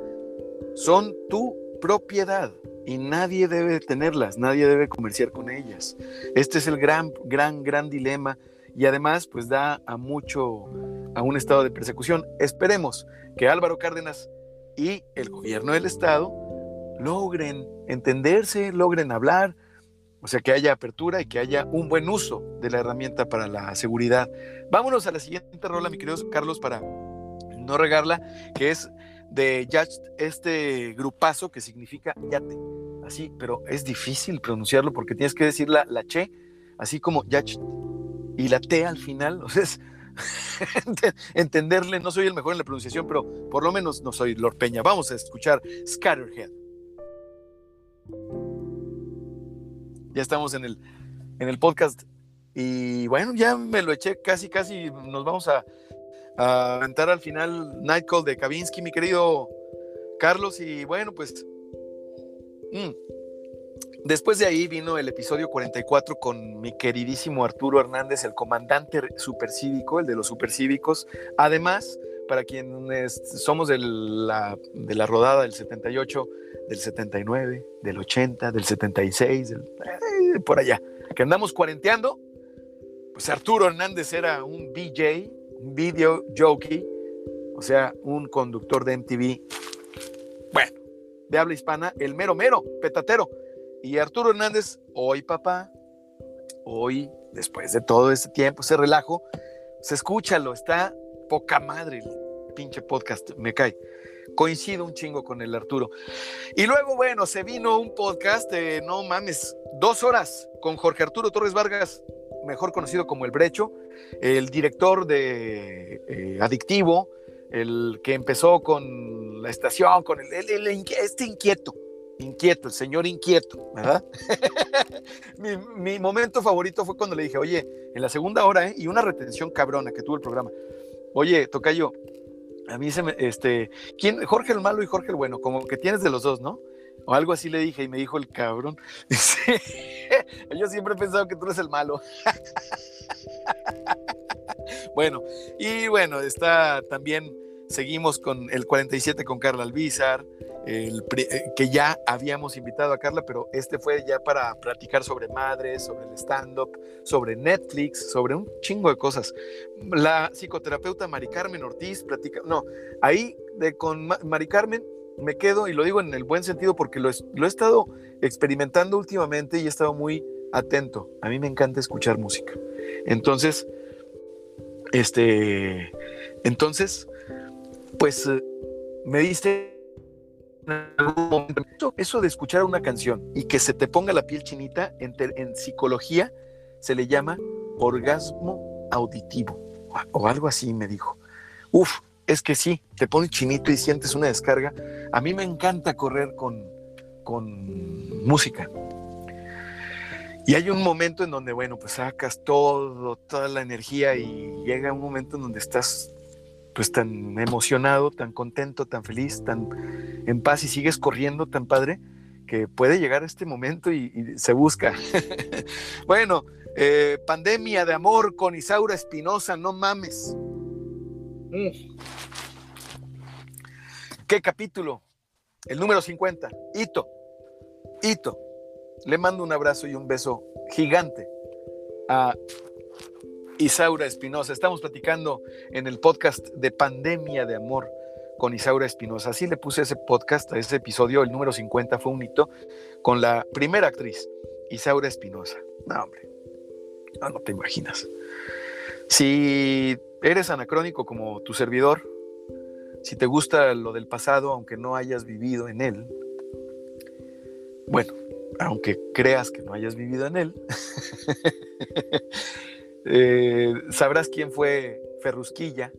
son tu propiedad y nadie debe tenerlas, nadie debe comerciar con ellas. Este es el gran, gran, gran dilema y además pues da a mucho, a un estado de persecución. Esperemos que Álvaro Cárdenas y el gobierno del estado logren entenderse, logren hablar, o sea, que haya apertura y que haya un buen uso de la herramienta para la seguridad. Vámonos a la siguiente rola, mi querido Carlos, para no regarla, que es de Yacht, este grupazo que significa yate. Así, pero es difícil pronunciarlo porque tienes que decir la, la che, así como Yacht y la T al final. O sea, entenderle, no soy el mejor en la pronunciación, pero por lo menos no soy Lord Peña. Vamos a escuchar Scatterhead. Ya estamos en el, en el podcast. Y bueno, ya me lo eché casi, casi. Nos vamos a, a aventar al final Nightcall de Kavinsky, mi querido Carlos. Y bueno, pues. Mm, después de ahí vino el episodio 44 con mi queridísimo Arturo Hernández, el comandante supercívico, el de los supercívicos. Además, para quienes somos de la, de la rodada del 78, del 79, del 80, del 76, eh, por allá, que andamos cuarenteando, pues Arturo Hernández era un BJ, un video jockey, o sea, un conductor de MTV, bueno, de habla hispana, el mero mero, petatero. Y Arturo Hernández, hoy papá, hoy, después de todo este tiempo, ese relajo, se escúchalo, está poca madre el pinche podcast, me cae. Coincido un chingo con el Arturo. Y luego, bueno, se vino un podcast de, no mames, dos horas con Jorge Arturo Torres Vargas, mejor conocido como El Brecho, el director de eh, Adictivo, el que empezó con la estación, con el, este inquieto, inquieto, el señor inquieto, ¿verdad? mi, momento favorito fue cuando le dije, oye, en la segunda hora, ¿eh? y una retención cabrona que tuvo el programa, oye, Tocayo, a mí se me, este, ¿quién? Jorge el malo y Jorge el bueno, como que tienes de los dos, ¿no? O algo así le dije y me dijo el cabrón. yo siempre he pensado que tú eres el malo. bueno, y bueno, está también, seguimos con el 47 con Carla Albizar, eh, que ya habíamos invitado a Carla, pero este fue ya para platicar sobre madres, sobre el stand-up, sobre Netflix, sobre un chingo de cosas. La psicoterapeuta Mari Carmen Ortiz platica, no, ahí de, con Mari Carmen me quedo, y lo digo en el buen sentido porque lo, he estado experimentando últimamente y he estado muy atento. A mí me encanta escuchar música. Entonces, este, entonces, pues eh, me dice eso de escuchar una canción y que se te ponga la piel chinita, en psicología se le llama orgasmo auditivo o algo así, me dijo. Uf, es que sí, te pones chinito y sientes una descarga. A mí me encanta correr con, con música. Y hay un momento en donde, bueno, pues sacas todo, toda la energía y llega un momento en donde estás pues tan emocionado, tan contento, tan feliz, tan en paz y sigues corriendo tan padre que puede llegar este momento y, se busca. bueno, eh, pandemia de amor con Isaura Espinosa, no mames. ¿Qué capítulo? El número 50. Hito. Hito. Le mando un abrazo y un beso gigante a Isaura Espinosa. Estamos platicando en el podcast de Pandemia de Amor con Isaura Espinosa. Así le puse ese podcast, a ese episodio, el número 50 fue un hito, con la primera actriz, Isaura Espinosa. No, hombre, no, no te imaginas. Si eres anacrónico como tu servidor, si te gusta lo del pasado, aunque no hayas vivido en él, bueno, aunque creas que no hayas vivido en él, eh, sabrás quién fue Ferrusquilla.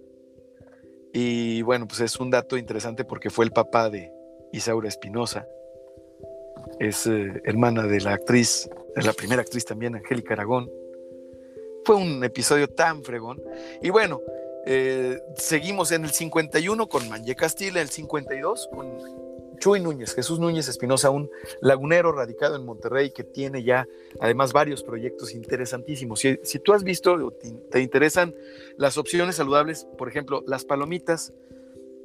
Y bueno, pues es un dato interesante porque fue el papá de Isaura Espinosa. Es eh, hermana de la actriz, de la primera actriz también, Angélica Aragón. Fue un episodio tan fregón. Y bueno, eh, seguimos en el 51 con Manje Castilla, el 52 con Chuy Núñez, Jesús Núñez Espinosa, un lagunero radicado en Monterrey que tiene ya además varios proyectos interesantísimos. Si, tú has visto, te, te, interesan las opciones saludables, por ejemplo, las palomitas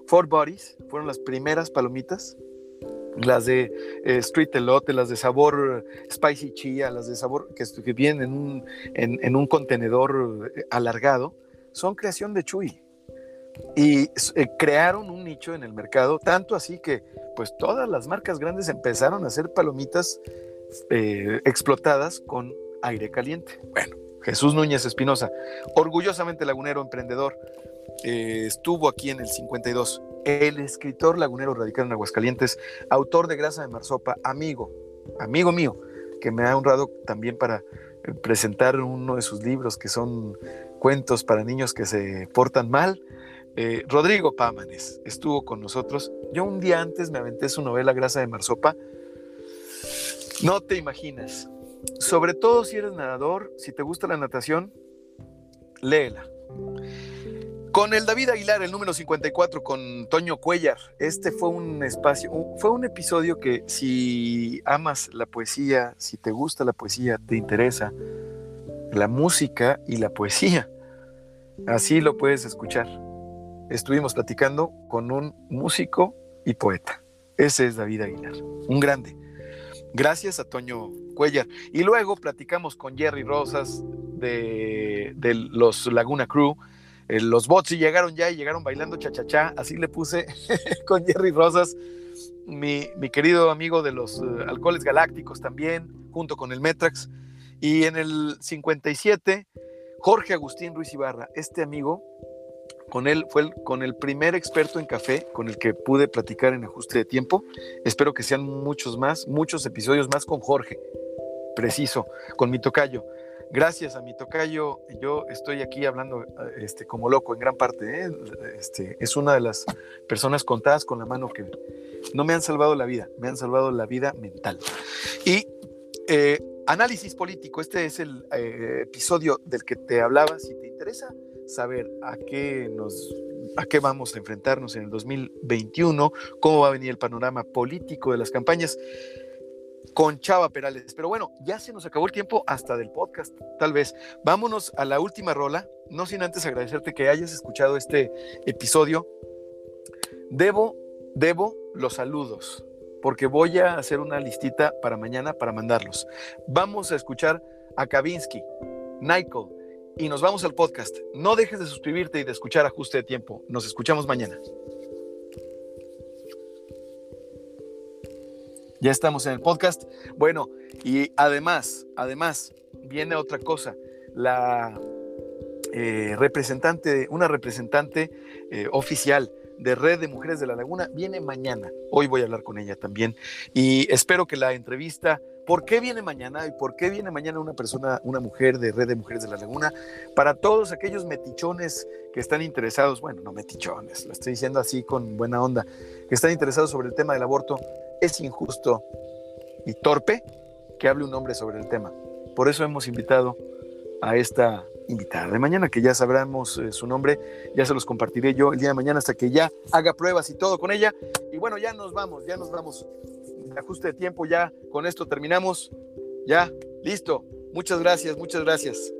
Four Bodies, fueron las primeras palomitas, las de eh, Street Elote, las de sabor Spicy Chia, las de sabor que, que vienen en un, en contenedor eh, alargado, son creación de Chuy y eh, crearon un nicho en el mercado, tanto así que pues todas las marcas grandes empezaron a hacer palomitas eh, explotadas con aire caliente. Bueno, Jesús Núñez Espinosa, orgullosamente lagunero emprendedor, eh, estuvo aquí en el 52. El escritor lagunero radicado en Aguascalientes, autor de Grasa de Marsopa, amigo, amigo mío, que me ha honrado también para presentar uno de sus libros que son cuentos para niños que se portan mal eh, Rodrigo Pámanes estuvo con nosotros. Yo un día antes me aventé su novela Grasa de Marsopa. No te imaginas. Sobre todo si eres nadador, si te gusta la natación, léela. Con el David Aguilar, el número 54, con Toño Cuellar. Este fue un espacio, fue un episodio que si amas la poesía, si te gusta la poesía, te interesa la música y la poesía, así lo puedes escuchar estuvimos platicando con un músico y poeta. Ese es David Aguilar, un grande. Gracias a Toño Cuellar. Y luego platicamos con Jerry Rosas de, los Laguna Crew. Eh, los bots llegaron ya y llegaron bailando cha-cha-cha. Así le puse con Jerry Rosas, mi, querido amigo de los eh, alcoholes galácticos también, junto con el Metrax. Y en el 57, Jorge Agustín Ruiz Ibarra, este amigo con él fue el, con el primer experto en café con el que pude platicar en ajuste de tiempo. Espero que sean muchos más, muchos episodios más con Jorge, preciso, con mi tocayo. Gracias a mi tocayo, yo estoy aquí hablando este, como loco en gran parte. ¿eh? Este, es una de las personas contadas con la mano que no me han salvado la vida, me han salvado la vida mental. Y eh, análisis político, este es el eh, episodio del que te hablaba. Si te interesa, saber a qué nos a qué vamos a enfrentarnos en el 2021, cómo va a venir el panorama político de las campañas con Chava Perales. Pero bueno, ya se nos acabó el tiempo hasta del podcast, tal vez. Vámonos a la última rola, no sin antes agradecerte que hayas escuchado este episodio. Debo, debo los saludos, porque voy a hacer una listita para mañana para mandarlos. Vamos a escuchar a Kavinsky, Nicole, y nos vamos al podcast. No dejes de suscribirte y de escuchar Ajuste de Tiempo. Nos escuchamos mañana. Ya estamos en el podcast. Bueno, y además, además, viene otra cosa. La eh, representante, una representante eh, oficial de Red de Mujeres de la Laguna viene mañana. Hoy voy a hablar con ella también. Y espero que la entrevista ¿Por qué viene mañana? ¿Y por qué viene mañana una persona, una mujer de Red de Mujeres de la Laguna? Para todos aquellos metichones que están interesados, bueno, no metichones, lo estoy diciendo así con buena onda, que están interesados sobre el tema del aborto, es injusto y torpe que hable un hombre sobre el tema. Por eso hemos invitado a esta invitada de mañana, que ya sabremos eh, su nombre, ya se los compartiré yo el día de mañana hasta que ya haga pruebas y todo con ella. Y bueno, ya nos vamos, ya nos vamos ajuste de tiempo, ya con esto terminamos. Ya, listo. Muchas gracias, muchas gracias.